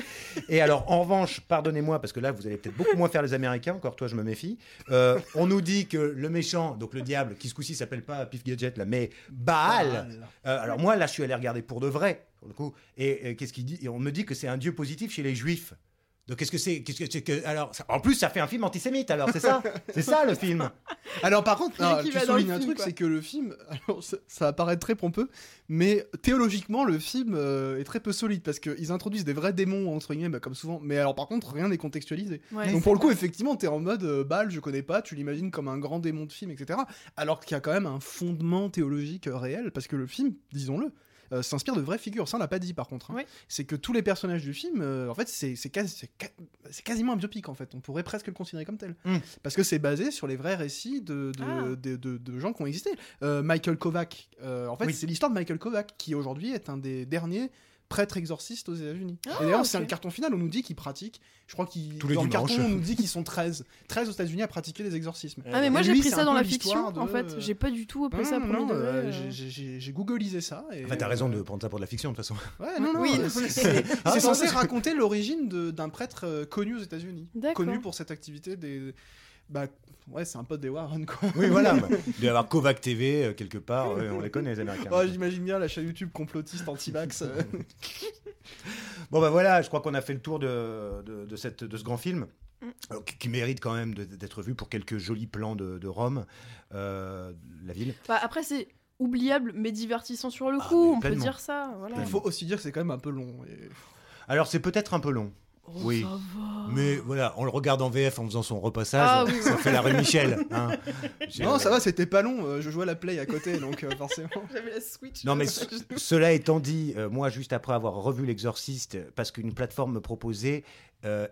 Et alors, en revanche, pardonnez-moi, parce que là, vous allez peut-être beaucoup moins faire les Américains, encore toi, je me méfie. Euh, on nous dit que le méchant, donc le diable, qui ce coup-ci s'appelle pas Pif Gadget, là, mais Baal. Euh, alors, moi, là, je suis allé regarder pour de vrai, pour le coup. Et, euh, qu'est-ce qu'il dit? Et on me dit que c'est un dieu positif chez les juifs. Donc qu'est-ce que c'est qu'est-ce que c'est que alors ça- en plus ça fait un film antisémite alors c'est ça? C'est ça le film? Alors par contre, tu soulignes un film, truc, c'est que le film, alors ça, paraître très pompeux, mais théologiquement le film euh, est très peu solide parce qu'ils introduisent des vrais démons entre guillemets, bah, comme souvent. Mais alors par contre, rien n'est contextualisé. Ouais, Donc pour le coup, vrai. effectivement, t'es en mode euh, Baal, je connais pas, tu l'imagines comme un grand démon de film, etc. Alors qu'il y a quand même un fondement théologique euh, réel parce que le film, disons-le. Euh, s'inspire de vraies figures, ça on l'a pas dit par contre. hein. C'est que tous les personnages du film, euh, en fait, c'est quasi- quasiment un biopic en fait. On pourrait presque le considérer comme tel. Mm. Parce que c'est basé sur les vrais récits de, de, Ah. de- de- de gens qui ont existé. Euh, Michael Kovac, en fait, Oui. c'est l'histoire de Michael Kovac, qui aujourd'hui est un des derniers prêtres exorcistes aux États-Unis. Ah, Et d'ailleurs, c'est un carton final, on nous dit qu'il pratique. Je crois qu'il Tous les dans le dimanches. carton, on nous dit qu'ils sont 13. 13 aux États-Unis à pratiquer des exorcismes. Ah mais moi j'ai pris c'est ça dans la fiction de- en fait. J'ai pas du tout pris Non, ça non, premier non, euh, euh. j'ai- googlisé ça. Et, Enfin, t'as raison de prendre ça pour de la fiction de toute façon. Ouais, non, non, Oui, euh, non, c'est Ah, censé raconter l'origine d'un prêtre euh, connu aux États-Unis. Connu pour cette activité des. Bah, ouais, c'est un pote des Warren, quoi. Oui voilà. bah, Il doit y avoir Kovac TV euh, quelque part. ouais, on les connaît les Américains. Oh, J'imagine bien la chaîne YouTube complotiste anti-vax. euh. Bon bah voilà, je crois qu'on a fait le tour de, de, de cette, de ce grand film. Mm. euh, qui- qui mérite quand même de- d'être vu pour quelques jolis plans de, de Rome, euh, la ville. Bah, après c'est oubliable mais divertissant sur le Ah, coup, mais on pleinement. peut dire ça. Voilà. Il faut aussi dire que c'est quand même un peu long. et- Alors c'est peut-être un peu long, Oh, oui. ça va. mais voilà, on le regarde en VF en faisant son repassage, Ah oui, ça oui. fait la rue Michel. hein. Non, ça va, c'était pas long. euh, Je jouais à la play à côté, donc euh, forcément. J'avais la Switch. Non mais ce- cela étant dit, euh, moi juste après avoir revu l'Exorciste, parce qu'une plateforme me proposait euh,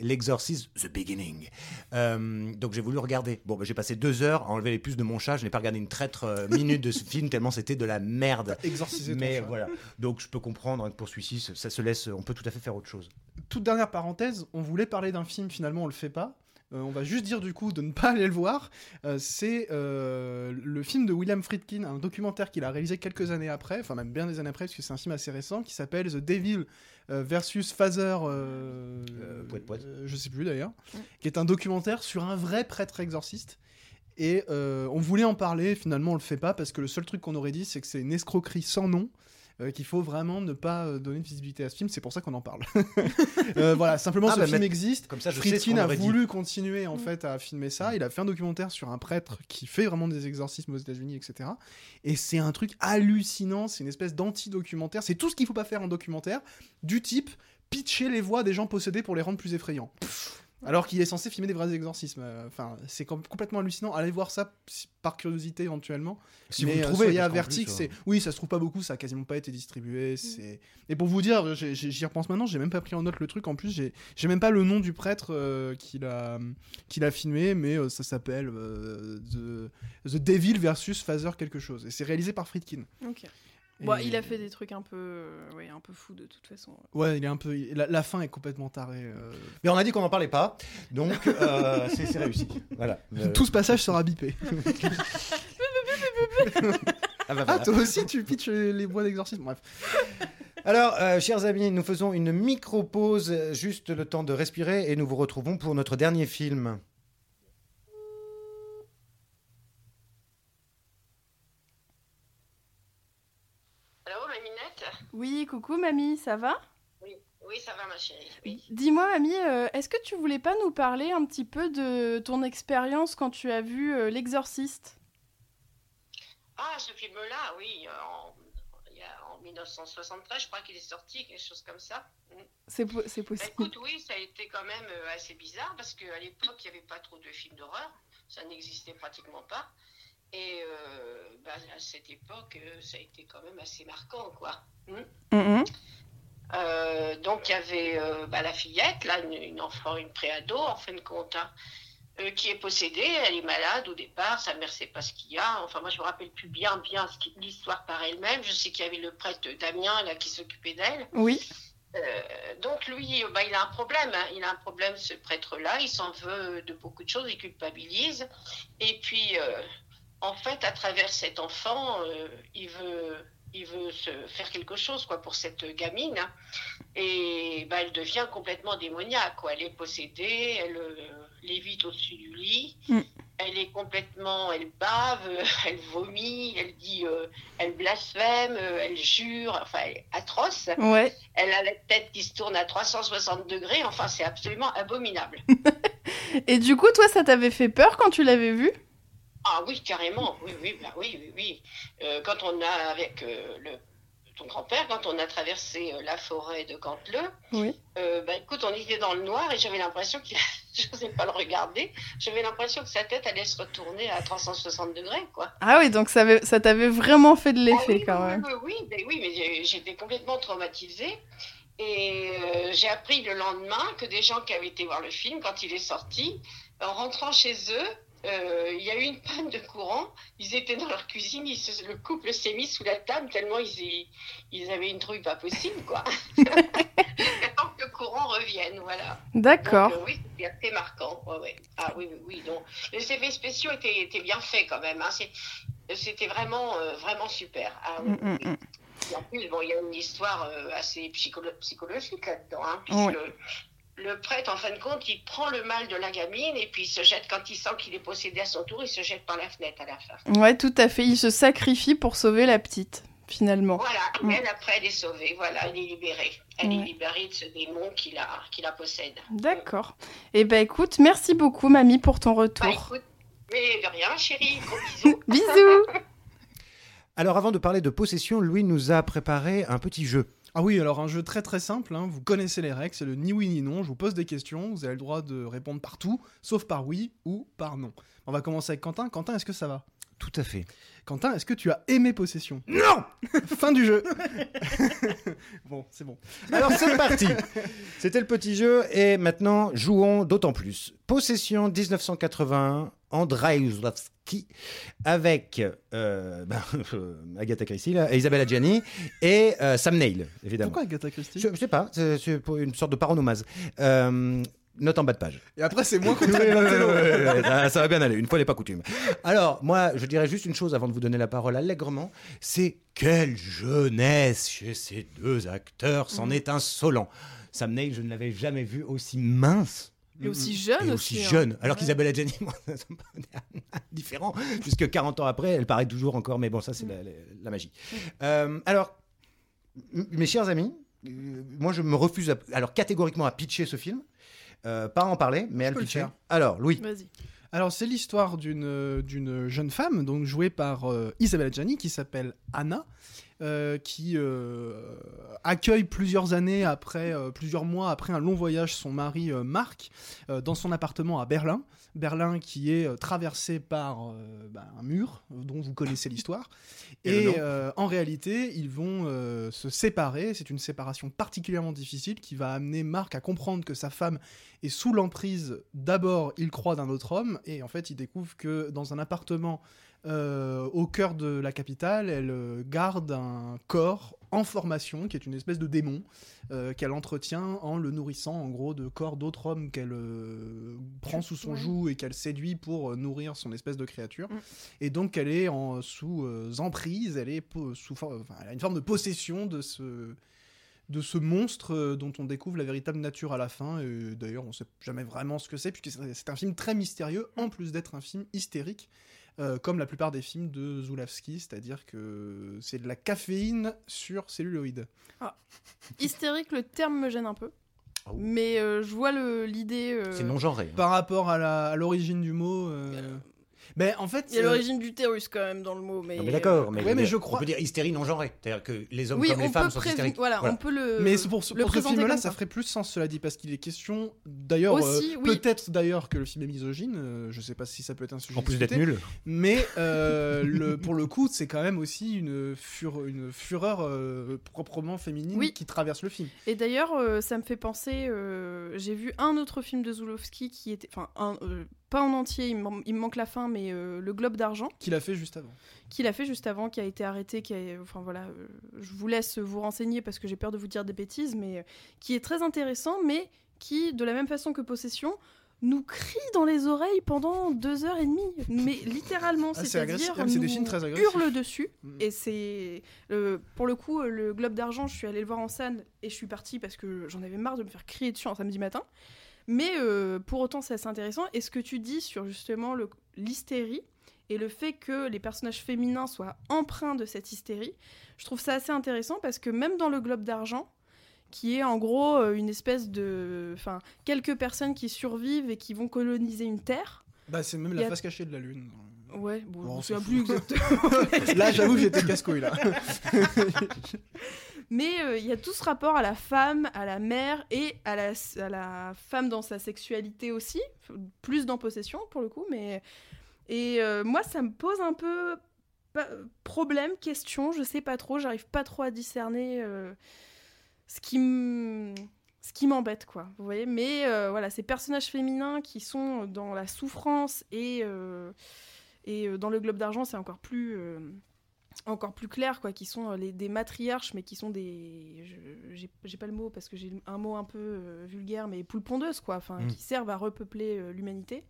l'Exorciste The Beginning, Euh, donc j'ai voulu regarder. Bon, bah, j'ai passé deux heures à enlever les puces de mon chat. Je n'ai pas regardé une traître euh, minute de ce film tellement c'était de la merde. Exorcisé ton Mais chat. voilà, donc je peux comprendre que pour celui-ci, ça- se laisse, on peut tout à fait faire autre chose. Toute dernière parenthèse, on voulait parler d'un film, finalement on le fait pas. Euh, on va juste dire du coup de ne pas aller le voir. Euh, c'est euh, le film de William Friedkin, un documentaire qu'il a réalisé quelques années après, enfin même bien des années après, parce que c'est un film assez récent, qui s'appelle The Devil versus Father. euh, Euh, euh, je sais plus d'ailleurs. Ouais. Qui est un documentaire sur un vrai prêtre exorciste. Et euh, on voulait en parler, finalement on le fait pas, parce que le seul truc qu'on aurait dit, c'est que c'est une escroquerie sans nom. Euh, qu'il faut vraiment ne pas euh, donner de visibilité à ce film, c'est pour ça qu'on en parle. Euh, voilà, simplement Ah, ce bah, film mais- existe. Comme ça, je sais ce Friedkin qu'on a dit. voulu continuer en Mm. fait à filmer ça. Il a fait un documentaire sur un prêtre qui fait vraiment des exorcismes aux États-Unis, etc. Et c'est un truc hallucinant. C'est une espèce d'anti-documentaire. C'est tout ce qu'il faut pas faire en documentaire, du type pitcher les voix des gens possédés pour les rendre plus effrayants. Alors qu'il est censé filmer des vrais exorcismes. Euh, Enfin, c'est com- complètement hallucinant. Allez voir ça par curiosité éventuellement. Si mais vous le euh, trouvez, soyez avertis euh, c'est. Oui, ça se trouve pas beaucoup, ça a quasiment pas été distribué. C'est. Et pour vous dire, j'y repense maintenant, j'ai même pas pris en note le truc. En plus, j'ai j'ai même pas le nom du prêtre euh, qui l'a qui l'a filmé, mais euh, ça s'appelle euh, The... The Devil versus Father quelque chose. Et c'est réalisé par Friedkin. Ok. Bon, il a fait des trucs un peu, euh, ouais, un peu fous de toute façon. Ouais, il est un peu. La, la fin est complètement tarée. euh. Mais on a dit qu'on n'en parlait pas, donc euh, c'est c'est réussi. Voilà. Euh, Tout ce passage sera bipé. ah, bah, Ah, voilà. toi aussi, tu pitches les les bois d'exorcisme. Bref. Alors, euh, chers amis, nous faisons une micro-pause, juste le temps de respirer, et nous vous retrouvons pour notre dernier film. Oui, coucou mamie, ça va? Oui, oui, ça va, ma chérie. Oui. Dis-moi mamie, euh, est-ce que tu voulais pas nous parler un petit peu de ton expérience quand tu as vu euh, L'Exorciste? Ah, ce film-là, oui, en, il y a- en 1973, je crois qu'il est sorti, quelque chose comme ça. Mm. C'est po- c'est Bah, possible. écoute, oui, ça a été quand même euh, assez bizarre parce qu'à l'époque, il n'y avait pas trop de films d'horreur. Ça n'existait pratiquement pas. Et euh, bah, à cette époque, euh, ça a été quand même assez marquant, quoi. Mm. Mhm. Euh, donc il y avait euh, bah, la fillette, là, une, une enfant, une préado en fin de compte, hein, euh, qui est possédée, elle est malade au départ, sa mère sait pas ce qu'il y a. Enfin moi je me rappelle plus bien bien l'histoire par elle-même. Je sais qu'il y avait le prêtre Damien là qui s'occupait d'elle. Oui. Donc lui, bah, il a un problème. hein. Il a un problème ce prêtre-là. Il s'en veut de beaucoup de choses. Il culpabilise. Et puis en fait à travers cet enfant, euh, il veut il veut se faire quelque chose quoi pour cette gamine hein. et bah, elle devient complètement démoniaque quoi. elle est possédée elle euh, lévite au-dessus du lit Mm. elle est complètement elle bave elle vomit elle dit euh, elle blasphème euh, elle jure enfin elle est atroce Ouais. elle a la tête qui se tourne à 360 degrés enfin c'est absolument abominable Et du coup, toi, ça t'avait fait peur quand tu l'avais vu Ah oui, carrément, oui, oui, bah oui, oui, oui. Euh, quand on a, avec euh, le, ton grand-père, quand on a traversé euh, la forêt de Canteleu, Oui. bah écoute, on était dans le noir et j'avais l'impression qu'il, je n'osais pas le regarder, j'avais l'impression que sa tête allait se retourner à 360 degrés, quoi. Ah oui, donc ça, avait- ça t'avait vraiment fait de Ah l'effet oui, quand oui, même. Oui, mais oui, mais j'étais complètement traumatisée. Et j'ai appris le lendemain que des gens qui avaient été voir le film, quand il est sorti, en rentrant chez eux, il y a eu une panne de courant. Ils étaient dans leur cuisine, ils se- le couple s'est mis sous la table tellement ils, ils avaient une trouille pas possible, quoi. Tant que le courant revienne, voilà. D'accord. Euh, oui, c'était assez marquant. Ouais, ouais. Ah oui, oui, oui. Donc, les effets spéciaux étaient, étaient bien faits quand même. hein. C'est- C'était vraiment, euh, vraiment super. Ah, oui, Mm, mm, oui. mm. Et en plus, bon, il y a une histoire euh, assez psycholo- psychologique là-dedans. Hein, puisque le prêtre, en fin de compte, il prend le mal de la gamine et puis il se jette, quand il sent qu'il est possédé à son tour, il se jette par la fenêtre à la fin. Ouais, tout à fait. Il se sacrifie pour sauver la petite, finalement. Voilà, Mm. elle, après, elle est sauvée. Voilà, elle est libérée. Elle Ouais. est libérée de ce démon qui la, qui la possède. D'accord. Et ben écoute, merci beaucoup, mamie, pour ton Bah, retour. écoute, mais de rien, chérie. Gros bisous. Bisous Alors, avant de parler de possession, Louis nous a préparé un petit jeu. Ah oui, alors un jeu très très simple, hein, vous connaissez les règles, c'est le ni oui ni non, je vous pose des questions, vous avez le droit de répondre partout, sauf par oui ou par non. On va commencer avec Quentin. Quentin, est-ce que ça va? Tout à fait. Quentin, est-ce que tu as aimé Possession? Non Fin du jeu Bon, c'est bon. Alors c'est parti C'était le petit jeu et maintenant jouons d'autant plus. Possession 1981, Andrzejewski avec euh, ben, euh, Agatha Christie, là, Isabella Gianni et euh, Sam Neill, évidemment. Pourquoi Agatha Christie? Je, je sais pas, c'est pour une sorte de paronomase. Euh, note en bas de page. Et après, c'est moi qui Ouais, ouais, ouais, ouais, ouais, ça, ça va bien aller, une fois n'est pas coutume. Alors, moi, je dirais juste une chose avant de vous donner la parole allègrement, c'est quelle jeunesse chez ces deux acteurs, c'en est insolent. Sam Neill, je ne l'avais jamais vu aussi mince. Et aussi jeune Et aussi. aussi hein. jeune. Alors Ouais. me paraît différent, puisque 40 ans après, elle paraît toujours encore, mais bon, ça, c'est la, la- la magie. Euh, alors, mes chers amis, euh, moi, je me refuse, à- alors catégoriquement, à pitcher ce film. Euh, pas à en parler, mais à le pitcher. Alors, Louis. Vas-y. Alors, c'est l'histoire d'une d'une jeune femme, donc jouée par euh, Isabelle Gianni, qui s'appelle Anna. Euh, qui euh, accueille plusieurs années après, euh, plusieurs mois après un long voyage, son mari Marc dans son appartement à Berlin. Berlin qui est traversé par bah, un mur dont vous connaissez l'histoire. Et Et, en réalité, ils vont se séparer. C'est une séparation particulièrement difficile qui va amener Marc à comprendre que sa femme est sous l'emprise. D'abord, il croit d'un autre homme et en fait, il découvre que dans un appartement euh, au cœur de la capitale, elle euh, garde un corps en formation, qui est une espèce de démon, euh, qu'elle entretient en le nourrissant en gros de corps d'autres hommes qu'elle prend sous son joug et qu'elle séduit pour nourrir son espèce de créature. Mm. Et donc elle est en, sous emprise, elle est sous for- enfin, elle a une forme de possession de ce de ce monstre dont on découvre la véritable nature à la fin. Et D'ailleurs, on sait jamais vraiment ce que c'est, puisque c'est un film très mystérieux, en plus d'être un film hystérique, euh, comme la plupart des films de Zulawski, c'est-à-dire que c'est de la caféine sur celluloïd. Hystérique, le terme me gêne un peu. Ah. Mais euh, je vois l'idée. euh, C'est non genré. hein. Par rapport à l'origine du mot. euh, Ben, en fait. Il y a euh, l'origine d'utérus quand même dans le mot. Mais, Non, mais d'accord, mais, ouais, on mais peut je dire- crois- On peut dire hystérie non genrée. C'est-à-dire que les hommes Oui, comme les femmes sont prévu- hystériques. Voilà, Voilà. on peut le. Mais c'est pour, ce- le pour ce film-là, ça ça. ferait plus sens, cela dit, parce qu'il est question, d'ailleurs, Aussi, euh, oui. peut-être d'ailleurs que le film est misogyne, euh, je sais pas si ça peut être un sujet En plus d'être nul. mais euh, le, pour le coup, c'est quand même aussi une, fure- une fureur euh, proprement féminine Oui. qui traverse le film. Et d'ailleurs, euh, ça me fait penser. euh, J'ai vu un autre film de Zulowski qui était. Enfin, un, euh, pas en entier, il, me- il me manque la fin, mais euh, Le Globe d'Argent, Qu'il a fait juste avant. qu'il a fait juste avant, qui a été arrêté. Qui a, enfin voilà, euh, je vous laisse vous renseigner parce que j'ai peur de vous dire des bêtises, mais euh, qui est très intéressant, mais qui, de la même façon que Possession, nous crie dans les oreilles pendant deux heures et demie. Mais littéralement, Ah, c'est-à-dire. Ah, des nous films très agressifs. hurle dessus. Mm. Et c'est. euh, pour le coup, le Globe d'Argent, je suis allée le voir en scène et je suis partie parce que j'en avais marre de me faire crier dessus un samedi matin. Mais euh, pour autant, c'est assez intéressant. Et ce que tu dis sur justement l'hystérie et le fait que les personnages féminins soient empreints de cette hystérie, je trouve ça assez intéressant parce que même dans le Globe d'Argent, qui est en gros euh, une espèce de. Enfin, quelques personnes qui survivent et qui vont coloniser une terre. Bah, c'est même la a- face cachée de la Lune. Ouais, bon, Bon, je on me souviens plus exactement. là, j'avoue que j'étais casse-couille, là. Mais euh, il y a tout ce rapport à la femme, à la mère et à la, femme dans sa sexualité aussi, plus dans possession pour le coup. Mais et euh, moi, ça me pose un peu problème, question. Je sais pas trop, j'arrive pas trop à discerner euh, ce qui m'embête quoi. Vous voyez. Mais voilà, ces personnages féminins qui sont dans la souffrance et et dans le globe d'argent, c'est encore plus encore plus clair, quoi, qui sont euh, les, des matriarches, mais qui sont des. je- J'ai j'ai pas le mot parce que j'ai un mot un peu euh, vulgaire, mais poules pondeuses, quoi, enfin, Mm. qui servent à repeupler euh, l'humanité.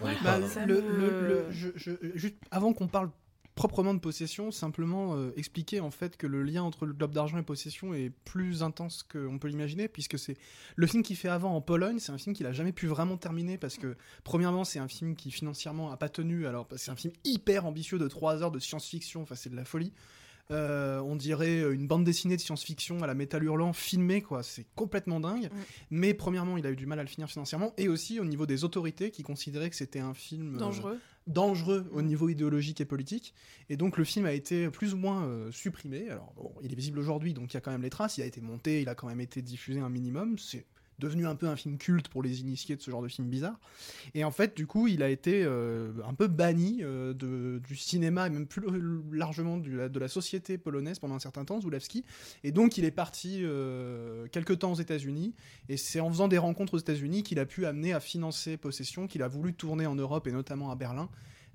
Ouais, Bah, pardon. ça le- me- le- le- je- je- juste avant qu'on parle proprement de possession, simplement euh, expliquer en fait que le lien entre le globe d'argent et possession est plus intense qu'on peut l'imaginer, puisque c'est le film qu'il fait avant en Pologne, c'est un film qu'il a jamais pu vraiment terminer parce que premièrement c'est un film qui financièrement a pas tenu, alors c'est un film hyper ambitieux de 3 heures de science-fiction, enfin c'est de la folie. Euh, on dirait une bande dessinée de science-fiction à la métal hurlant filmée quoi, c'est complètement dingue. Mais premièrement, il a eu du mal à le finir financièrement et aussi au niveau des autorités qui considéraient que c'était un film euh, Dangereux. dangereux au niveau idéologique et politique. Et donc le film a été plus ou moins euh, supprimé. Alors bon, il est visible aujourd'hui, donc il y a quand même les traces. Il a été monté, il a quand même été diffusé un minimum. C'est devenu un peu un film culte pour les initiés de ce genre de film bizarre. Et en fait, du coup, il a été euh, un peu banni euh, de, du cinéma et même plus largement de la société polonaise pendant un certain temps, Zulawski. Et donc, il est parti euh, quelque temps aux États-Unis. Et c'est en faisant des rencontres aux États-Unis qu'il a pu amener à financer Possession, qu'il a voulu tourner en Europe et notamment à Berlin.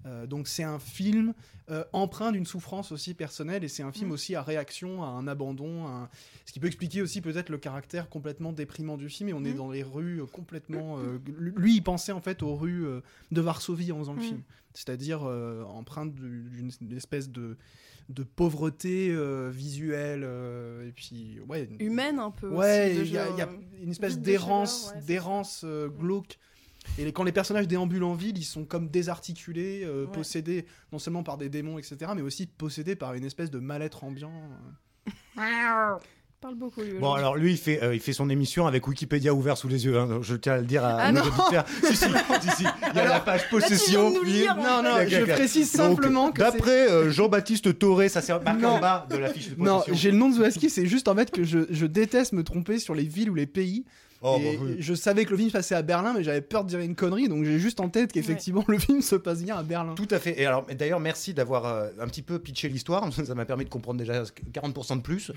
Euh, donc c'est un film euh, empreint d'une souffrance aussi personnelle et c'est un film Mm. aussi à réaction à un abandon, à un- ce qui peut expliquer aussi peut-être le caractère complètement déprimant du film. Et on est Mm. dans les rues euh, complètement. euh, lui, il pensait en fait aux rues de Varsovie en faisant le Mm. film, c'est-à-dire empreinte du- d'une espèce de de pauvreté euh, visuelle euh, et puis ouais Humaine un peu. Ouais, il y, a- y une espèce d'errance, ouais, d'errance euh, glauque. Et les- quand les personnages déambulent en ville, ils sont comme désarticulés, euh, Ouais. possédés non seulement par des démons, etc., mais aussi possédés par une espèce de mal-être ambiant. euh. parle beaucoup. Lui, Bon, alors lui, il fait, euh, il fait son émission avec Wikipédia ouvert sous les yeux. hein. Je tiens à le dire à, Ah nos non. auditeurs. si, si, si, si. Il y a la page possession. lire, Non, non, je précise Donc, simplement que D'après euh, Jean-Baptiste Toré, ça c'est marqué Non. en bas de la fiche de Non, possession. j'ai le nom de Zulaski, c'est juste en fait que je, je déteste me tromper sur les villes ou les pays. Oh, et bah oui. Je savais que le film se passait à Berlin, mais j'avais peur de dire une connerie, donc j'ai juste en tête qu'effectivement le film se passe bien à Berlin. Tout à fait. Et alors, d'ailleurs, merci d'avoir euh, un petit peu pitché l'histoire. Ça m'a permis de comprendre déjà 40% de plus.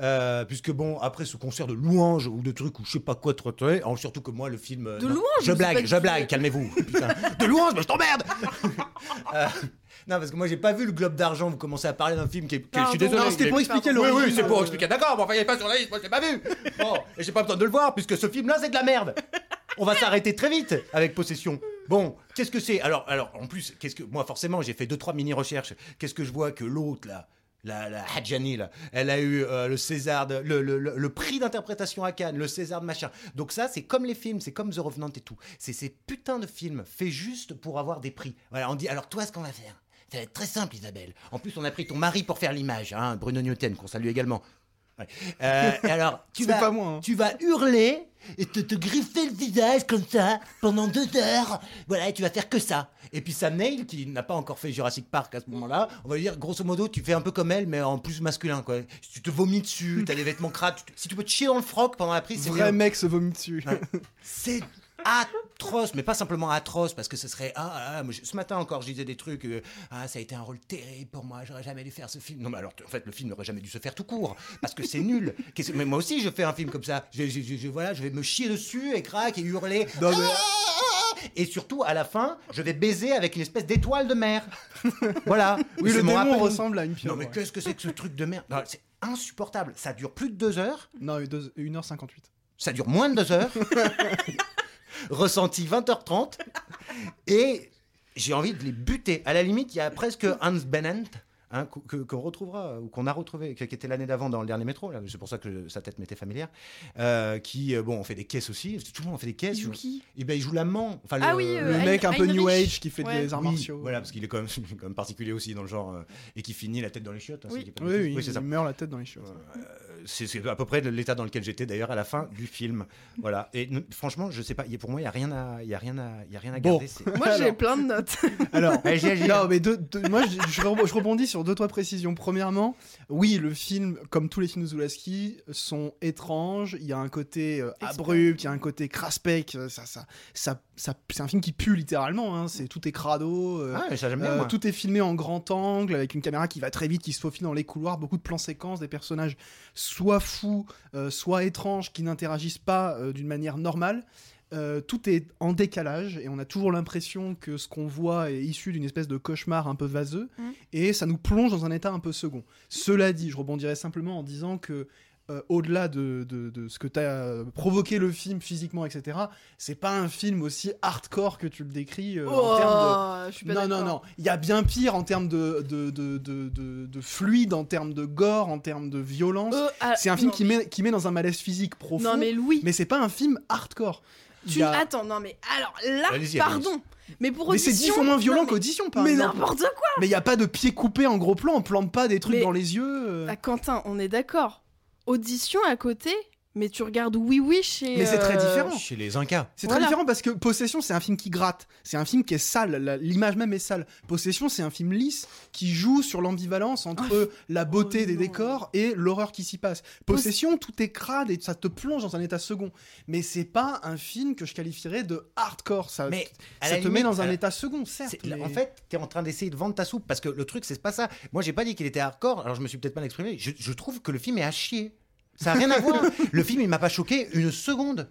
Euh, puisque bon, après ce concert de louanges ou de trucs ou je sais pas quoi surtout que moi le film. euh, De non, louanges, Je blague, je blague, calmez-vous. De louanges, mais je t'emmerde Euh, Non, parce que moi j'ai pas vu le Globe d'Argent. Vous commencez à parler d'un film qui est. qui est- je suis Pardon. désolé. Non, c'était mais- pour expliquer Oui, l'origine. oui, c'est pour expliquer. D'accord, mais enfin, il est pas sur la liste, moi je l'ai pas vu. Bon, et j'ai pas besoin de le voir puisque ce film-là c'est de la merde. On va s'arrêter très vite avec Possession. Bon, qu'est-ce que c'est? Alors, alors, en plus, qu'est-ce que moi forcément j'ai fait deux trois mini recherches. Qu'est-ce que je vois que l'autre là. La, la Hadjani, elle a eu euh, le César, de- le, le- le- le prix d'interprétation à Cannes, le César de machin. Donc ça, c'est comme les films, c'est comme The Revenant et tout. C'est ces putains de films faits juste pour avoir des prix. Voilà, on dit, alors toi, ce qu'on va faire, ça va être très simple, Isabelle. En plus, on a pris ton mari pour faire l'image, hein, Bruno Newton, qu'on salue également. Ouais. Euh, alors, tu vas, pas moi, hein. tu vas hurler et te, te griffer le visage comme ça pendant deux heures. Voilà, et tu vas faire que ça. Et puis Sam Neill, qui n'a pas encore fait Jurassic Park à ce moment-là, on va lui dire, grosso modo, tu fais un peu comme elle, mais en plus masculin, quoi. Si tu te vomis dessus, t'as des vêtements crades, tu te- si tu peux te chier dans le froc pendant la prise, c'est Vrai mieux. mec se vomit dessus. Ouais. C'est atroce, mais pas simplement atroce, parce que ce serait. Ah, ah, moi, je- ce matin encore, je disais des trucs. euh, ah, ça a été un rôle terrible pour moi, j'aurais jamais dû faire ce film. Non, mais alors, en fait, le film n'aurait jamais dû se faire tout court, parce que c'est nul. Mais moi aussi, je fais un film comme ça. Je, je- voilà, je vais me chier dessus, et crac, et hurler. Non, mais- Ah Et surtout, à la fin, je vais baiser avec une espèce d'étoile de mer. voilà. Oui, le démon rappel. ressemble à une pieuvre. Non, mais ouais. qu'est-ce que c'est que ce truc de merde Non, C'est insupportable. Ça dure plus de deux heures. Non, 1h58. Ça dure moins de deux heures. Ressenti 20h30. Et j'ai envie de les buter. À la limite, il y a presque Hans Bennent. hein, qu- qu'on retrouvera ou qu'on a retrouvé, qui était l'année d'avant dans le dernier métro, là, c'est pour ça que sa tête m'était familière, euh, qui, euh, bon, on fait des caisses aussi, tout le monde en fait des caisses. Il joue qui Et ben, il joue l'amant. Enfin, Ah le- oui, Le euh, mec un peu. New Age qui fait Ouais. des arts oui, martiaux. Voilà, parce qu'il est quand même, quand même particulier aussi dans le genre, euh, et qui finit la tête dans les chiottes. hein, Oui. Oui, oui, ça. il meurt la tête dans les chiottes. C'est c'est à peu près de l'état dans lequel j'étais d'ailleurs à la fin du film. Voilà. Et n- franchement, je sais pas. Pour moi, il y a rien à, il y a rien à, il y a rien à Bon. garder. c'est- Moi, j'ai plein de notes. Alors, Allez, j'ai- j'ai- non, mais deux- deux- moi je, je re- je rebondis sur deux trois précisions. Premièrement, oui, le film, comme tous les films de Zulaski, sont étranges. Il y a un côté euh, abrupt, il y a un côté craspec. euh, Ça, ça, ça, ça- c'est un film qui pue littéralement. hein. C'est tout est crado. euh, Ah, ça bien. euh, tout est filmé en grand angle avec une caméra qui va très vite, qui se faufile dans les couloirs, beaucoup de plans séquences, des personnages soit fous, euh, soit étranges, qui n'interagissent pas euh, d'une manière normale. Euh, tout est en décalage et on a toujours l'impression que ce qu'on voit est issu d'une espèce de cauchemar un peu vaseux Mhm. et ça nous plonge dans un état un peu second. Cela dit, je rebondirai simplement en disant que euh, au-delà de, de- de ce que tu as provoqué le film physiquement, etc., c'est pas un film aussi hardcore que tu le décris euh, en termes de, Oh, je suis pas non, non, non. Il y a bien pire en termes de, de, de, de, de- de fluide, en termes de gore, en termes de violence. Euh, ah, c'est un film non, qui met, qui met dans un malaise physique profond. Non, mais Louis, mais c'est pas un film hardcore. Tu... a- attends, non, mais alors là, pardon. Mais pour Mais c'est audition. dix fois moins violent mais- qu'audition, par Mais exemple. n'importe quoi Mais il y a pas de pieds coupés en gros plan, on plante pas des trucs Mais- dans les yeux. euh. Ah, Quentin, on est d'accord. Audition à côté, mais tu regardes Oui Oui chez. Mais c'est très euh, différent. Chez les Incas. C'est Voilà. très différent parce que Possession, c'est un film qui gratte. C'est un film qui est sale. L'image même est sale. Possession, c'est un film lisse qui joue sur l'ambivalence entre la beauté Oh des non. décors et l'horreur qui s'y passe. Possession, tout est crade et ça te plonge dans un état second. Mais c'est pas un film que je qualifierais de hardcore. Ça, Mais te met dans un la- état second, certes. Mais- En fait, tu es en train d'essayer de vendre ta soupe parce que le truc, c'est pas ça. Moi, j'ai pas dit qu'il était hardcore, alors je me suis peut-être mal exprimé. Je, je trouve que le film est à chier. Ça a rien à voir. Le film, il m'a pas choqué une seconde.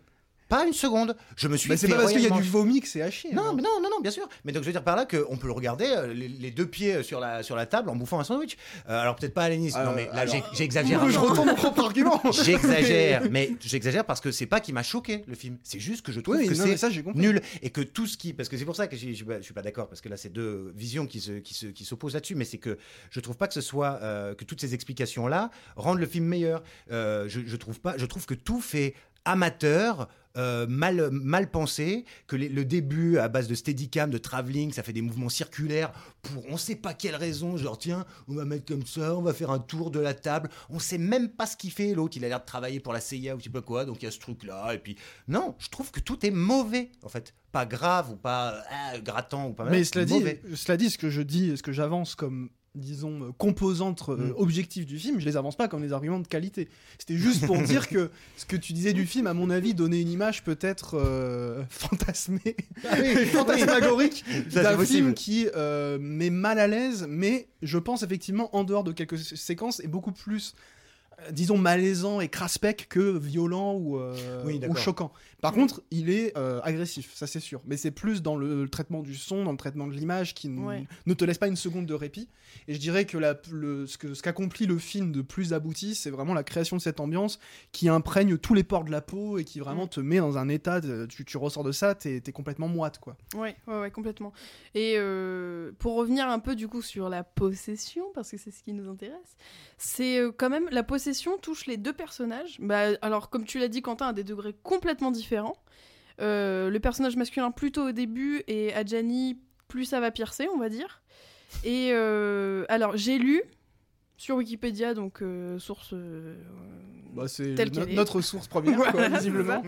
Pas une seconde. Je me suis Bah, c'est pas parce qu'il y a du vomi que c'est chier. Non, mais non, non, non, bien sûr. Mais donc je veux dire par là qu'on peut le regarder euh, les, les deux pieds sur la, sur la table en bouffant un sandwich. Euh, alors peut-être pas à Lénis. non, Euh, mais là j'exagère. je retourne mon propre argument. J'exagère, mais j'exagère parce que c'est pas qui m'a choqué le film. C'est juste que je trouve Oui, que non, mais c'est nul et que tout ce qui parce que c'est pour ça que je suis pas, d'accord parce que là c'est deux visions qui se qui se qui s'opposent là-dessus mais c'est que je trouve pas que ce soit euh, que toutes ces explications là rendent le film meilleur Euh, je, je trouve pas je trouve que tout fait amateur euh, mal, mal pensé, que les- le début à base de steadicam, de travelling, ça fait des mouvements circulaires pour on sait pas quelle raison, genre tiens, on va mettre comme ça, on va faire un tour de la table, on sait même pas ce qu'il fait l'autre, il a l'air de travailler pour la CIA ou je sais pas quoi, donc il y a ce truc là, et puis non, je trouve que tout est mauvais en fait, pas grave ou pas ah, grattant ou pas Mais cela dit, mauvais. cela dit, ce que je dis, ce que j'avance comme disons euh, composantes euh, Mm. objectives du film, je les avance pas comme des arguments de qualité. C'était juste pour dire que ce que tu disais du film, à mon avis, donnait une image peut-être euh, fantasmée, fantasmagorique Ça, c'est d'un film qui euh, met mal à l'aise, mais je pense effectivement en dehors de quelques sé- séquences est beaucoup plus disons malaisant et craspec que violent ou, euh, Oui, ou d'accord. choquant. Par contre, il est euh, agressif, ça c'est sûr. Mais c'est plus dans le, le traitement du son, dans le traitement de l'image qui Ouais. ne te laisse pas une seconde de répit. Et je dirais que, la, le, ce que ce qu'accomplit le film de plus abouti, c'est vraiment la création de cette ambiance qui imprègne tous les pores de la peau et qui vraiment Mm. te met dans un état, de- tu, tu ressors de ça, t'es es complètement moite quoi. Ouais, ouais, ouais, complètement. Et euh, pour revenir un peu du coup sur la possession, parce que c'est ce qui nous intéresse, c'est quand même la possession touche les deux personnages. Bah, alors comme tu l'as dit Quentin, à des degrés complètement différents. Euh, le personnage masculin plutôt au début et Adjani plus ça va piercer, on va dire. Et euh, alors j'ai lu sur Wikipédia, donc euh, source euh, Bah, c'est no- notre source première, quoi, Voilà, visiblement.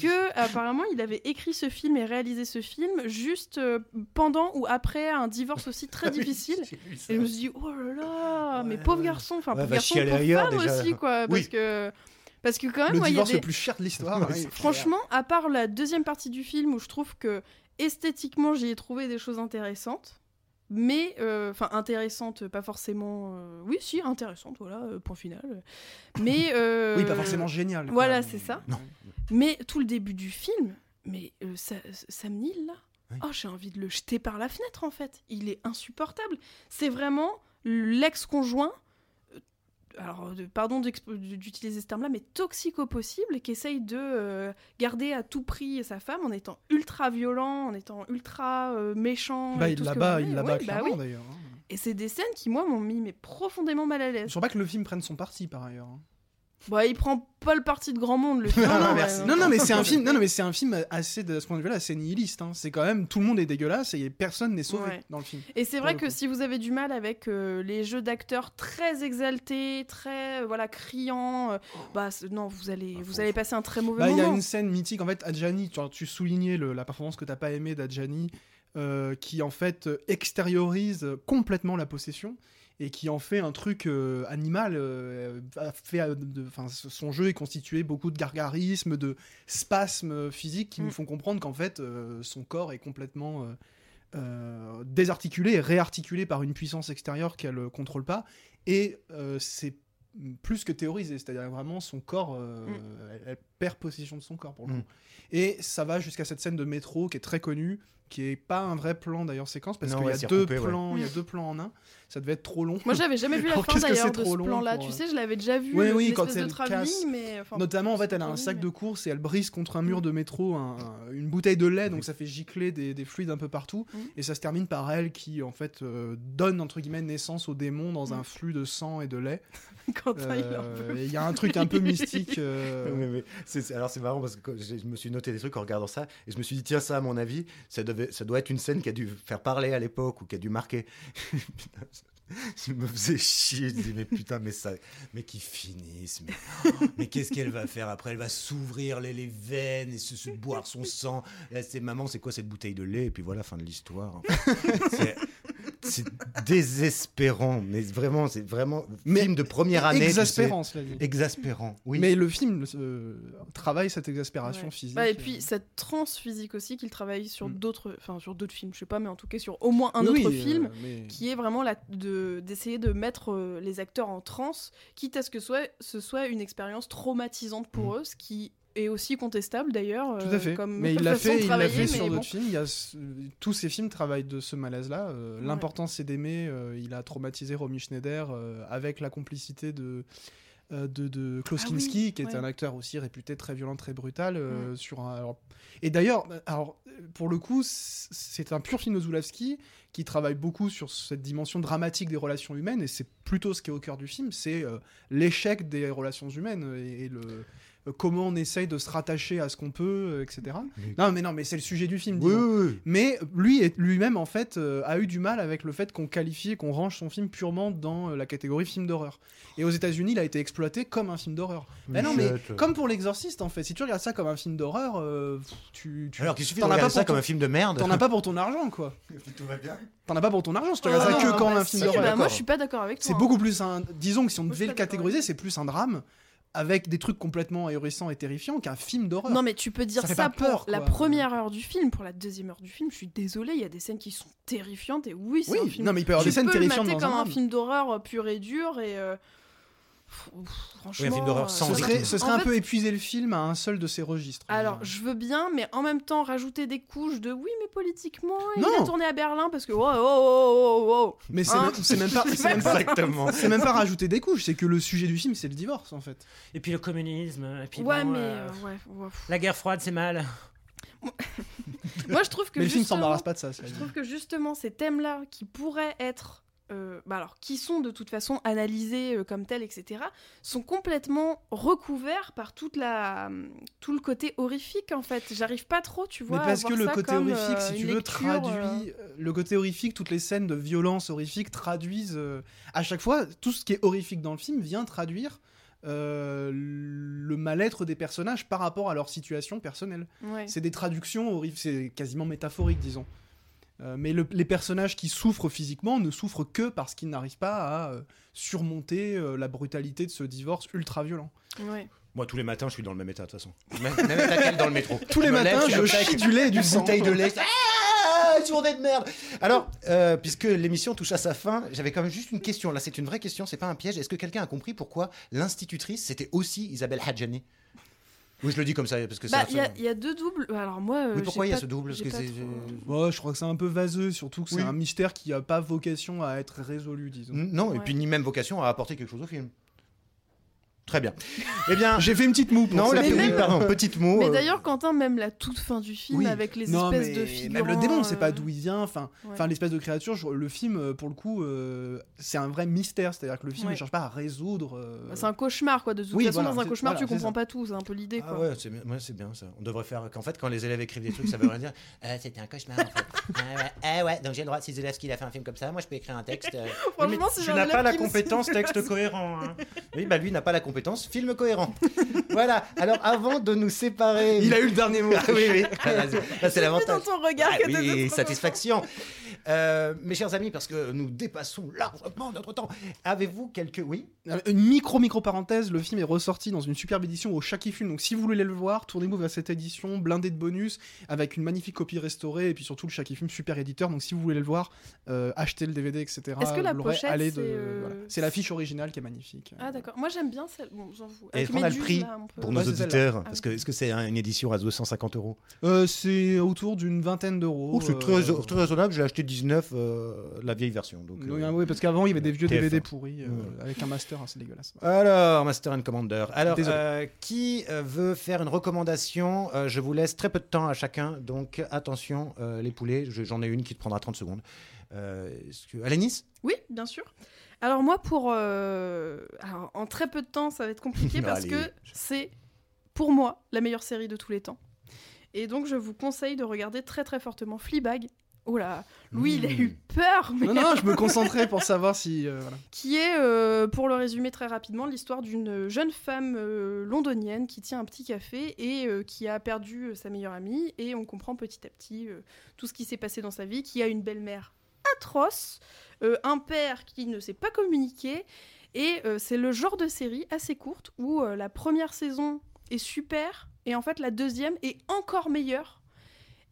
que apparemment il avait écrit ce film et réalisé ce film juste euh, pendant ou après un divorce aussi très difficile. Et je me suis dit, oh là là, mais pauvre garçon, enfin Ouais, pauvre garçon, pauvre ailleurs, femme déjà. aussi, quoi. Oui. Parce que, parce que quand même, Le y a divorce des- le plus cher de l'histoire. Hein. franchement, à part la deuxième partie du film où je trouve que esthétiquement j'y ai trouvé des choses intéressantes, mais euh, enfin intéressantes, pas forcément. euh, Oui, si, intéressantes, voilà, euh, point final. Mais euh, Oui, pas forcément génial. quoi. voilà, c'est ça. Non. Mais tout le début du film, mais ça, Sam Neill, là, Oui. oh, j'ai envie de le jeter par la fenêtre, en fait. Il est insupportable. C'est vraiment l'ex-conjoint, alors, de- pardon d'utiliser ce terme-là, mais toxique au possible, qui essaye de euh, garder à tout prix sa femme en étant ultra violent, en étant ultra euh, méchant. Bah, et il la bat, il la bah clairement oui. d'ailleurs. hein. Et c'est des scènes qui, moi, m'ont mis mais profondément mal à Je l'aise. sens pas que le film prenne son parti par ailleurs. hein. Bah, il prend pas le parti de grand monde, le film. Non, non, ouais, merci. Non, non, mais c'est un film. Non, non, mais c'est un film assez de ce point de vue-là, assez nihiliste. hein. C'est quand même tout le monde est dégueulasse et personne n'est sauvé Ouais. dans le film. Et c'est vrai que coup. si vous avez du mal avec euh, les jeux d'acteurs très exaltés, très euh, voilà criants, euh, bah c'est- non, vous allez Ah, vous allez passer un très mauvais Bah, il y a moment. une scène mythique en fait. Adjani, tu, tu soulignais le- la performance que t'as pas aimée d'Adjani, euh, qui en fait extériorise complètement la possession et qui en fait un truc euh, animal. euh, fait, euh, enfin, son jeu est constitué beaucoup de gargarismes, de spasmes physiques qui Mm. nous font comprendre qu'en fait son corps est complètement désarticulé et réarticulé par une puissance extérieure qu'elle ne contrôle pas. Et c'est plus que théorisé, c'est-à-dire vraiment son corps, Mm. elle, elle perd possession de son corps pour le Mm. coup. Et ça va jusqu'à cette scène de métro qui est très connue, qui est pas un vrai plan d'ailleurs séquence parce qu'il y a deux plans, il y a Mm. deux plans en un. Ça devait être trop long. Moi, j'avais jamais vu la Alors, fin d'ailleurs de trop ce long plan-là. pour, Tu sais, je l'avais déjà vu. Oui, euh, oui, une quand de elle travelling, casse. mais enfin, Notamment, en fait, elle a un sac mais- de course et elle brise contre un mur de métro un- un- une bouteille de lait, donc ça fait gicler des, des fluides un peu partout. Et ça se termine par elle qui, en fait, euh, donne, entre guillemets, naissance au démon dans un flux de sang et de lait. Quentin, il en Euh, Il y a un truc un peu mystique. euh, Alors c'est marrant parce que je me suis noté des trucs en regardant ça et je me suis dit tiens ça à mon avis ça devait ça doit être une scène qui a dû faire parler à l'époque ou qui a dû marquer. Je me faisais chier je disais mais putain mais ça mais qu'ils finissent mais, mais qu'est-ce qu'elle va faire après? Elle va s'ouvrir les, les veines et se, se boire son sang et là c'est maman c'est quoi cette bouteille de lait? Et puis voilà fin de l'histoire. C'est désespérant mais vraiment c'est vraiment Mais film de première année. tu sais. Exaspérant, cela dit. Exaspérant, oui. Mais le film euh, travaille cette exaspération Ouais. physique. Bah, et euh, puis cette transe physique aussi qu'il travaille sur Mm. d'autres, enfin sur d'autres films, je sais pas, mais en tout cas sur au moins un oui, autre oui, euh, film. mais- qui est vraiment la, de, d'essayer de mettre euh, les acteurs en transe, quitte à ce que soit, ce soit une expérience traumatisante pour eux, ce qui est aussi contestable d'ailleurs. Tout euh, à fait. Comme mais il l'a fait, il l'a fait sur bon. d'autres films. Il y a ce- tous ces films travaillent de ce malaise-là. Euh, Ouais. L'important, c'est d'aimer. euh, il a traumatisé Romy Schneider euh, avec la complicité de. euh, de, de Klaus Ah oui, Kinski, qui est un acteur aussi réputé très violent, très brutal. euh, sur un- alors- Et d'ailleurs, alors, pour le coup, c'est un pur film de Zulawski qui travaille beaucoup sur cette dimension dramatique des relations humaines, et c'est plutôt ce qui est au cœur du film, c'est euh, l'échec des relations humaines et, et le, euh, comment on essaye de se rattacher à ce qu'on peut, euh, etc. Non, mais non, mais c'est le sujet du film. Oui, disons. oui, oui. Mais lui lui-même en fait euh, a eu du mal avec le fait qu'on qualifie et qu'on range son film purement dans euh, la catégorie film d'horreur. Et aux États-Unis, il a été exploité comme un film d'horreur. Mais non, mais comme pour l'Exorciste en fait, si tu regardes ça comme un film d'horreur, euh, tu, tu Alors qu'il suffit de t'en as regarder pas ça pour comme ton- un film de merde. t'en as pas pour ton argent quoi. Tout va bien. T'en as pas pour ton argent si tu Ah, regardes ça non, que comme un film d'horreur. bah, moi je suis pas d'accord avec toi. C'est hein. beaucoup plus un. Disons que si on devait le catégoriser, c'est plus un drame avec des trucs complètement ahurissants et terrifiants qu'un film d'horreur. Non mais tu peux dire Ça pour peur, la première heure du film, pour la deuxième heure du film, je suis désolée, il y a des scènes qui sont terrifiantes et oui, c'est un oui, film. non mais il peut y avoir tu des scènes terrifiantes dans comme un un film d'horreur euh, pur et dur et euh, franchement. Oui, un film d'horreur euh, sans Ce serait, ce serait En un fait- peu épuiser le film à un seul de ses registres. Alors, je veux bien, mais en même temps, rajouter des couches de oui, mais politiquement, il Non. a tourné à Berlin parce que oh, oh, oh, oh, oh. Mais c'est Hein même, c'est même pas, c'est même pas, Exactement. c'est même pas rajouter des couches, c'est que le sujet du film c'est le divorce en fait. Et puis le communisme. Et puis Ouais, bon, mais euh, ouais, ouais. La guerre froide, c'est mal. Moi, je trouve que Mais le film s'embarrasse pas de ça. Je trouve que justement ces thèmes-là, qui pourraient être, euh, bah alors, qui sont de toute façon analysés euh, comme tels, etc., sont complètement recouverts par toute la, tout le côté horrifique en fait. J'arrive pas trop, tu vois. Mais à parce que voir le ça côté comme, horrifique, euh, si tu veux, lecture, traduit euh, euh, le côté horrifique, toutes les scènes de violence horrifique traduisent euh, à chaque fois tout ce qui est horrifique dans le film vient traduire euh, le mal-être des personnages par rapport à leur situation personnelle. ouais. C'est des traductions horribles, c'est quasiment métaphorique, disons. Euh, mais le- les personnages qui souffrent physiquement ne souffrent que parce qu'ils n'arrivent pas à euh, surmonter euh, la brutalité de ce divorce ultra violent. ouais. Moi, tous les matins, je suis dans le même état, de toute façon. Même, même état qu'elle dans le métro? Tous les lève, matins, suis je chie du lait et du sang. bouteille de lait. Ah, journée de merde. Alors, euh, puisque l'émission touche à sa fin, j'avais quand même juste une question. Là, c'est une vraie question, c'est pas un piège. Est-ce que quelqu'un a compris pourquoi l'institutrice, c'était aussi Isabelle Hadjani? Oui, je le dis comme ça, parce que Bah, ça. il y, a- il y a deux doubles. Alors moi, euh, Oui, pourquoi il y a ce double? Parce que pas c'est. trop- Ouais, je crois que c'est un peu vaseux, surtout que Oui. c'est un mystère qui a pas vocation à être résolu, disons. Non, et puis ni même vocation à apporter quelque chose au film. Très bien. Eh bien, J'ai fait une petite moue pour non, la même- pardon, petite mot. Mais euh, d'ailleurs, Quentin, même la toute fin du film Oui. avec les non, espèces mais de figurants. même le démon, on sait pas euh, d'où il vient. Enfin, ouais. l'espèce de créature. Le film, euh, pour le coup, euh, c'est un vrai mystère. C'est-à-dire que le film Ouais. ne cherche pas à résoudre. euh, c'est un cauchemar, quoi. De toute Oui, façon, voilà, dans un c'est- cauchemar, voilà, tu c'est comprends ça. pas tout. C'est un peu l'idée, Ah quoi. ouais, c'est bien, ouais, c'est bien ça. On devrait faire qu'en fait quand les élèves écrivent des trucs, ça veut rien dire. Euh, C'était un cauchemar en fait. ah, ouais, ah ouais, donc j'ai le droit si Zelensky a fait un film comme ça, moi je peux écrire un texte. euh. Franchement, Mais si tu n'as pas la compétence texte cohérent. hein. Oui, bah lui n'a pas la compétence film cohérent. voilà. Alors avant de nous séparer, Il a eu le dernier mot. Ah oui oui. Ah, Là, c'est- l'avantage. dans ton regard Ah que oui, satisfaction. Euh, mes chers amis, parce que nous dépassons largement notre temps, avez-vous quelques... Oui Euh, Une micro micro parenthèse, le film est ressorti dans une superbe édition au Shaki Film. Donc si vous voulez le voir, tournez-vous vers cette édition blindée de bonus avec une magnifique copie restaurée et puis surtout le Shaki Film super éditeur. Donc si vous voulez le voir, euh, achetez le DVD, etc. Est-ce que la pochette, c'est, de- euh, voilà. L'affiche originale qui est magnifique. Ah d'accord. Moi j'aime bien celle. Bon, j'en Avec est-ce qu'on a le prix là, pour nos auditeurs Ah Parce que est-ce que c'est un- une édition à 250 euros? Euh, c'est autour d'une vingtaine d'euros. Oh, c'est euh, très, très raisonnable. J'ai acheté 19 euh, la vieille version. Donc, Oui, euh, oui, parce qu'avant il y avait des vieux TF1. DVD pourris euh, Ouais. avec un master assez dégueulasse. Alors, Master and Commander. Alors, euh, qui veut faire une recommandation Euh, Je vous laisse très peu de temps à chacun. Donc, attention, euh, les poulets. je- J'en ai une qui te prendra 30 secondes. Euh, que... Alénis Oui, bien sûr. Alors moi pour euh, alors en très peu de temps ça va être compliqué parce Allez. que c'est pour moi la meilleure série de tous les temps. Et donc je vous conseille de regarder très très fortement Fleabag. Oh là, Louis il a eu peur, mais Non, non, je me concentrais pour savoir si. euh, voilà. qui est, euh, pour le résumer très rapidement, l'histoire d'une jeune femme euh, londonienne qui tient un petit café et qui a perdu sa meilleure amie. Et on comprend petit à petit tout ce qui s'est passé dans sa vie, qui a une belle-mère atroce, un père qui ne sait pas communiquer. Et c'est le genre de série assez courte où la première saison est super et en fait la deuxième est encore meilleure.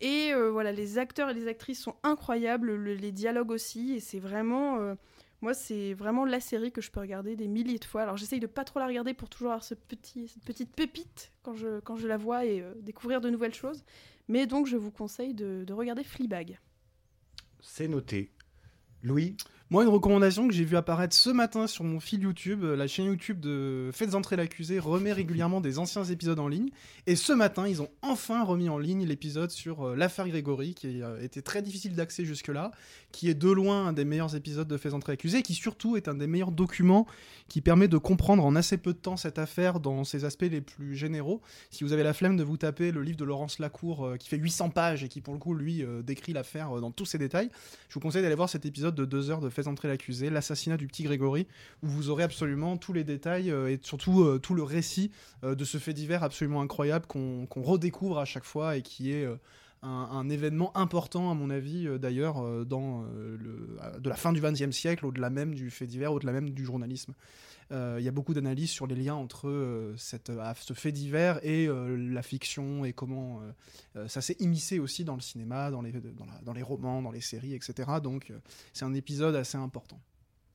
Et euh, voilà, les acteurs et les actrices sont incroyables, le- les dialogues aussi, et c'est vraiment, euh, moi c'est vraiment la série que je peux regarder des milliers de fois. Alors j'essaye de pas trop la regarder pour toujours avoir ce petit, cette petite pépite quand je, quand je la vois et euh, découvrir de nouvelles choses. Mais donc je vous conseille de, de regarder Fleabag. C'est noté. Louis? Moi, une recommandation que j'ai vu apparaître ce matin sur mon fil YouTube, euh, la chaîne YouTube de Faites entrer l'accusé remet régulièrement des anciens épisodes en ligne. Et ce matin, ils ont enfin remis en ligne l'épisode sur euh, l'affaire Grégory, qui a été très difficile d'accès jusque-là, qui est de loin un des meilleurs épisodes de Faites entrer l'accusé, qui surtout est un des meilleurs documents qui permet de comprendre en assez peu de temps cette affaire dans ses aspects les plus généraux. Si vous avez la flemme de vous taper le livre de Laurence Lacour, euh, qui fait 800 pages et qui, pour le coup, lui, euh, décrit l'affaire euh, dans tous ses détails, je vous conseille d'aller voir cet épisode de deux heures de Faites entrer l'accusé, l'assassinat du petit Grégory, où vous aurez absolument tous les détails euh, et surtout euh, tout le récit euh, de ce fait divers absolument incroyable qu'on redécouvre à chaque fois et qui est un, événement important, à mon avis, d'ailleurs, de la fin du XXe siècle, au-delà même du fait divers, au-delà même du journalisme. Euh, Il y a beaucoup d'analyses sur les liens entre euh, cette, euh, ce fait divers et la fiction et comment ça s'est immiscé aussi dans le cinéma, dans les, romans, dans les séries, etc. Donc c'est un épisode assez important.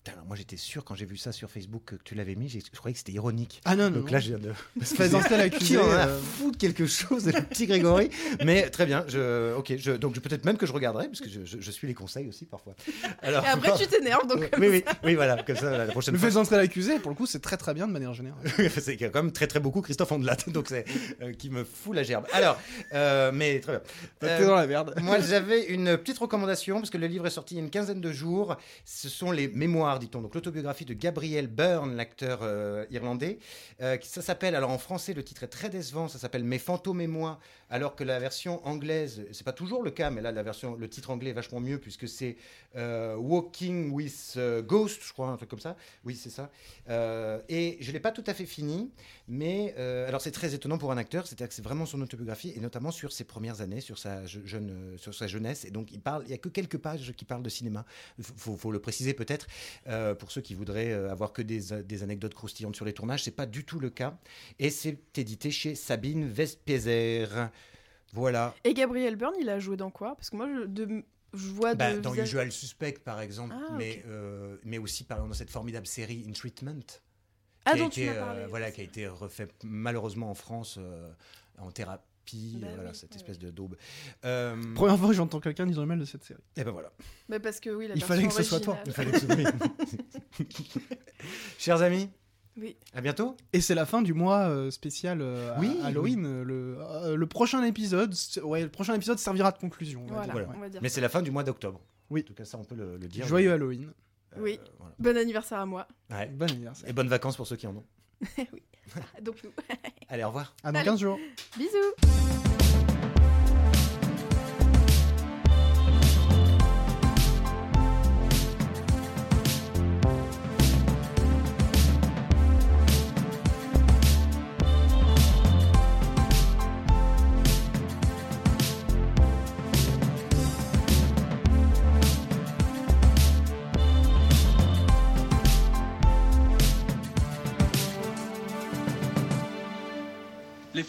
Alors moi j'étais sûr quand j'ai vu ça sur Facebook que tu l'avais mis, je croyais que c'était ironique. Ah non, non. Donc là, je viens de. Faites entrer l'accusé. Qui en a à euh, foutre quelque chose de le petit Grégory? Mais très bien, je, ok, je, donc je- peut-être même que je regarderai, parce que je, je- je suis les conseils aussi parfois. Alors, Et après, tu t'énerves, donc. oui, oui, oui, voilà, comme ça, la prochaine Le fois. fait entrer l'accusé, pour le coup, c'est très très bien de manière générale. c'est qu'il y a quand même très très beaucoup Christophe Ondelat, donc c'est euh, qui me fout la gerbe. Alors, euh, mais très bien. Euh, T'es dans la merde. moi, j'avais une petite recommandation parce que le livre est sorti il y a une quinzaine de jours. Ce sont les mémoires, dit-on, donc l'autobiographie de Gabriel Byrne, l'acteur euh, irlandais. Euh, ça s'appelle, alors en français, le titre est très décevant. Ça s'appelle Mes fantômes et moi, alors que la version anglaise, c'est pas toujours le cas, mais là, la version, le titre anglais est vachement mieux puisque c'est euh, Walking with Ghost, je crois, un truc comme ça. Oui, c'est ça. Et je l'ai pas tout à fait fini, mais alors c'est très étonnant pour un acteur, c'est-à-dire que c'est vraiment son autobiographie et notamment sur ses premières années, sur sa je- jeune, sur sa jeunesse. Et donc il parle, il y a que quelques pages qui parlent de cinéma. Faut- faut le préciser peut-être euh, pour ceux qui voudraient euh, avoir que des, des anecdotes croustillantes sur les tournages, c'est pas du tout le cas. Et c'est édité chez Sabine Vespézer. Voilà. Et Gabriel Byrne, il a joué dans quoi? Parce que moi, je, de- je vois Bah, de. dans visage- Usual Suspect par exemple, Ah, mais, euh, mais aussi par exemple dans cette formidable série In Treatment. Ah, qui a dont tu été, euh, parlé. voilà, qui a été refait malheureusement en France en thérapie, Bah euh, voilà, oui, cette ouais, espèce de daube. Euh, Première fois que j'entends quelqu'un dire du mal de cette série. et ben voilà. Bah, parce que oui, la Il fallait que ce soit toi. Il fallait que ce- Chers amis, Oui. à bientôt. Et c'est la fin du mois euh, spécial euh, Oui, Halloween. Le, euh, le prochain épisode, ouais, le prochain épisode servira de conclusion. on va Voilà, dire, Voilà. ouais. on va dire. Mais c'est la fin du mois d'octobre. Oui. En tout cas, ça, on peut le, le dire. Joyeux Halloween. Euh, Oui. voilà. Bon anniversaire à moi. Ouais. Bon anniversaire. Et bonnes vacances pour ceux qui en ont. Donc, nous. Allez, au revoir. À dans Allez. 15 jours. Bisous.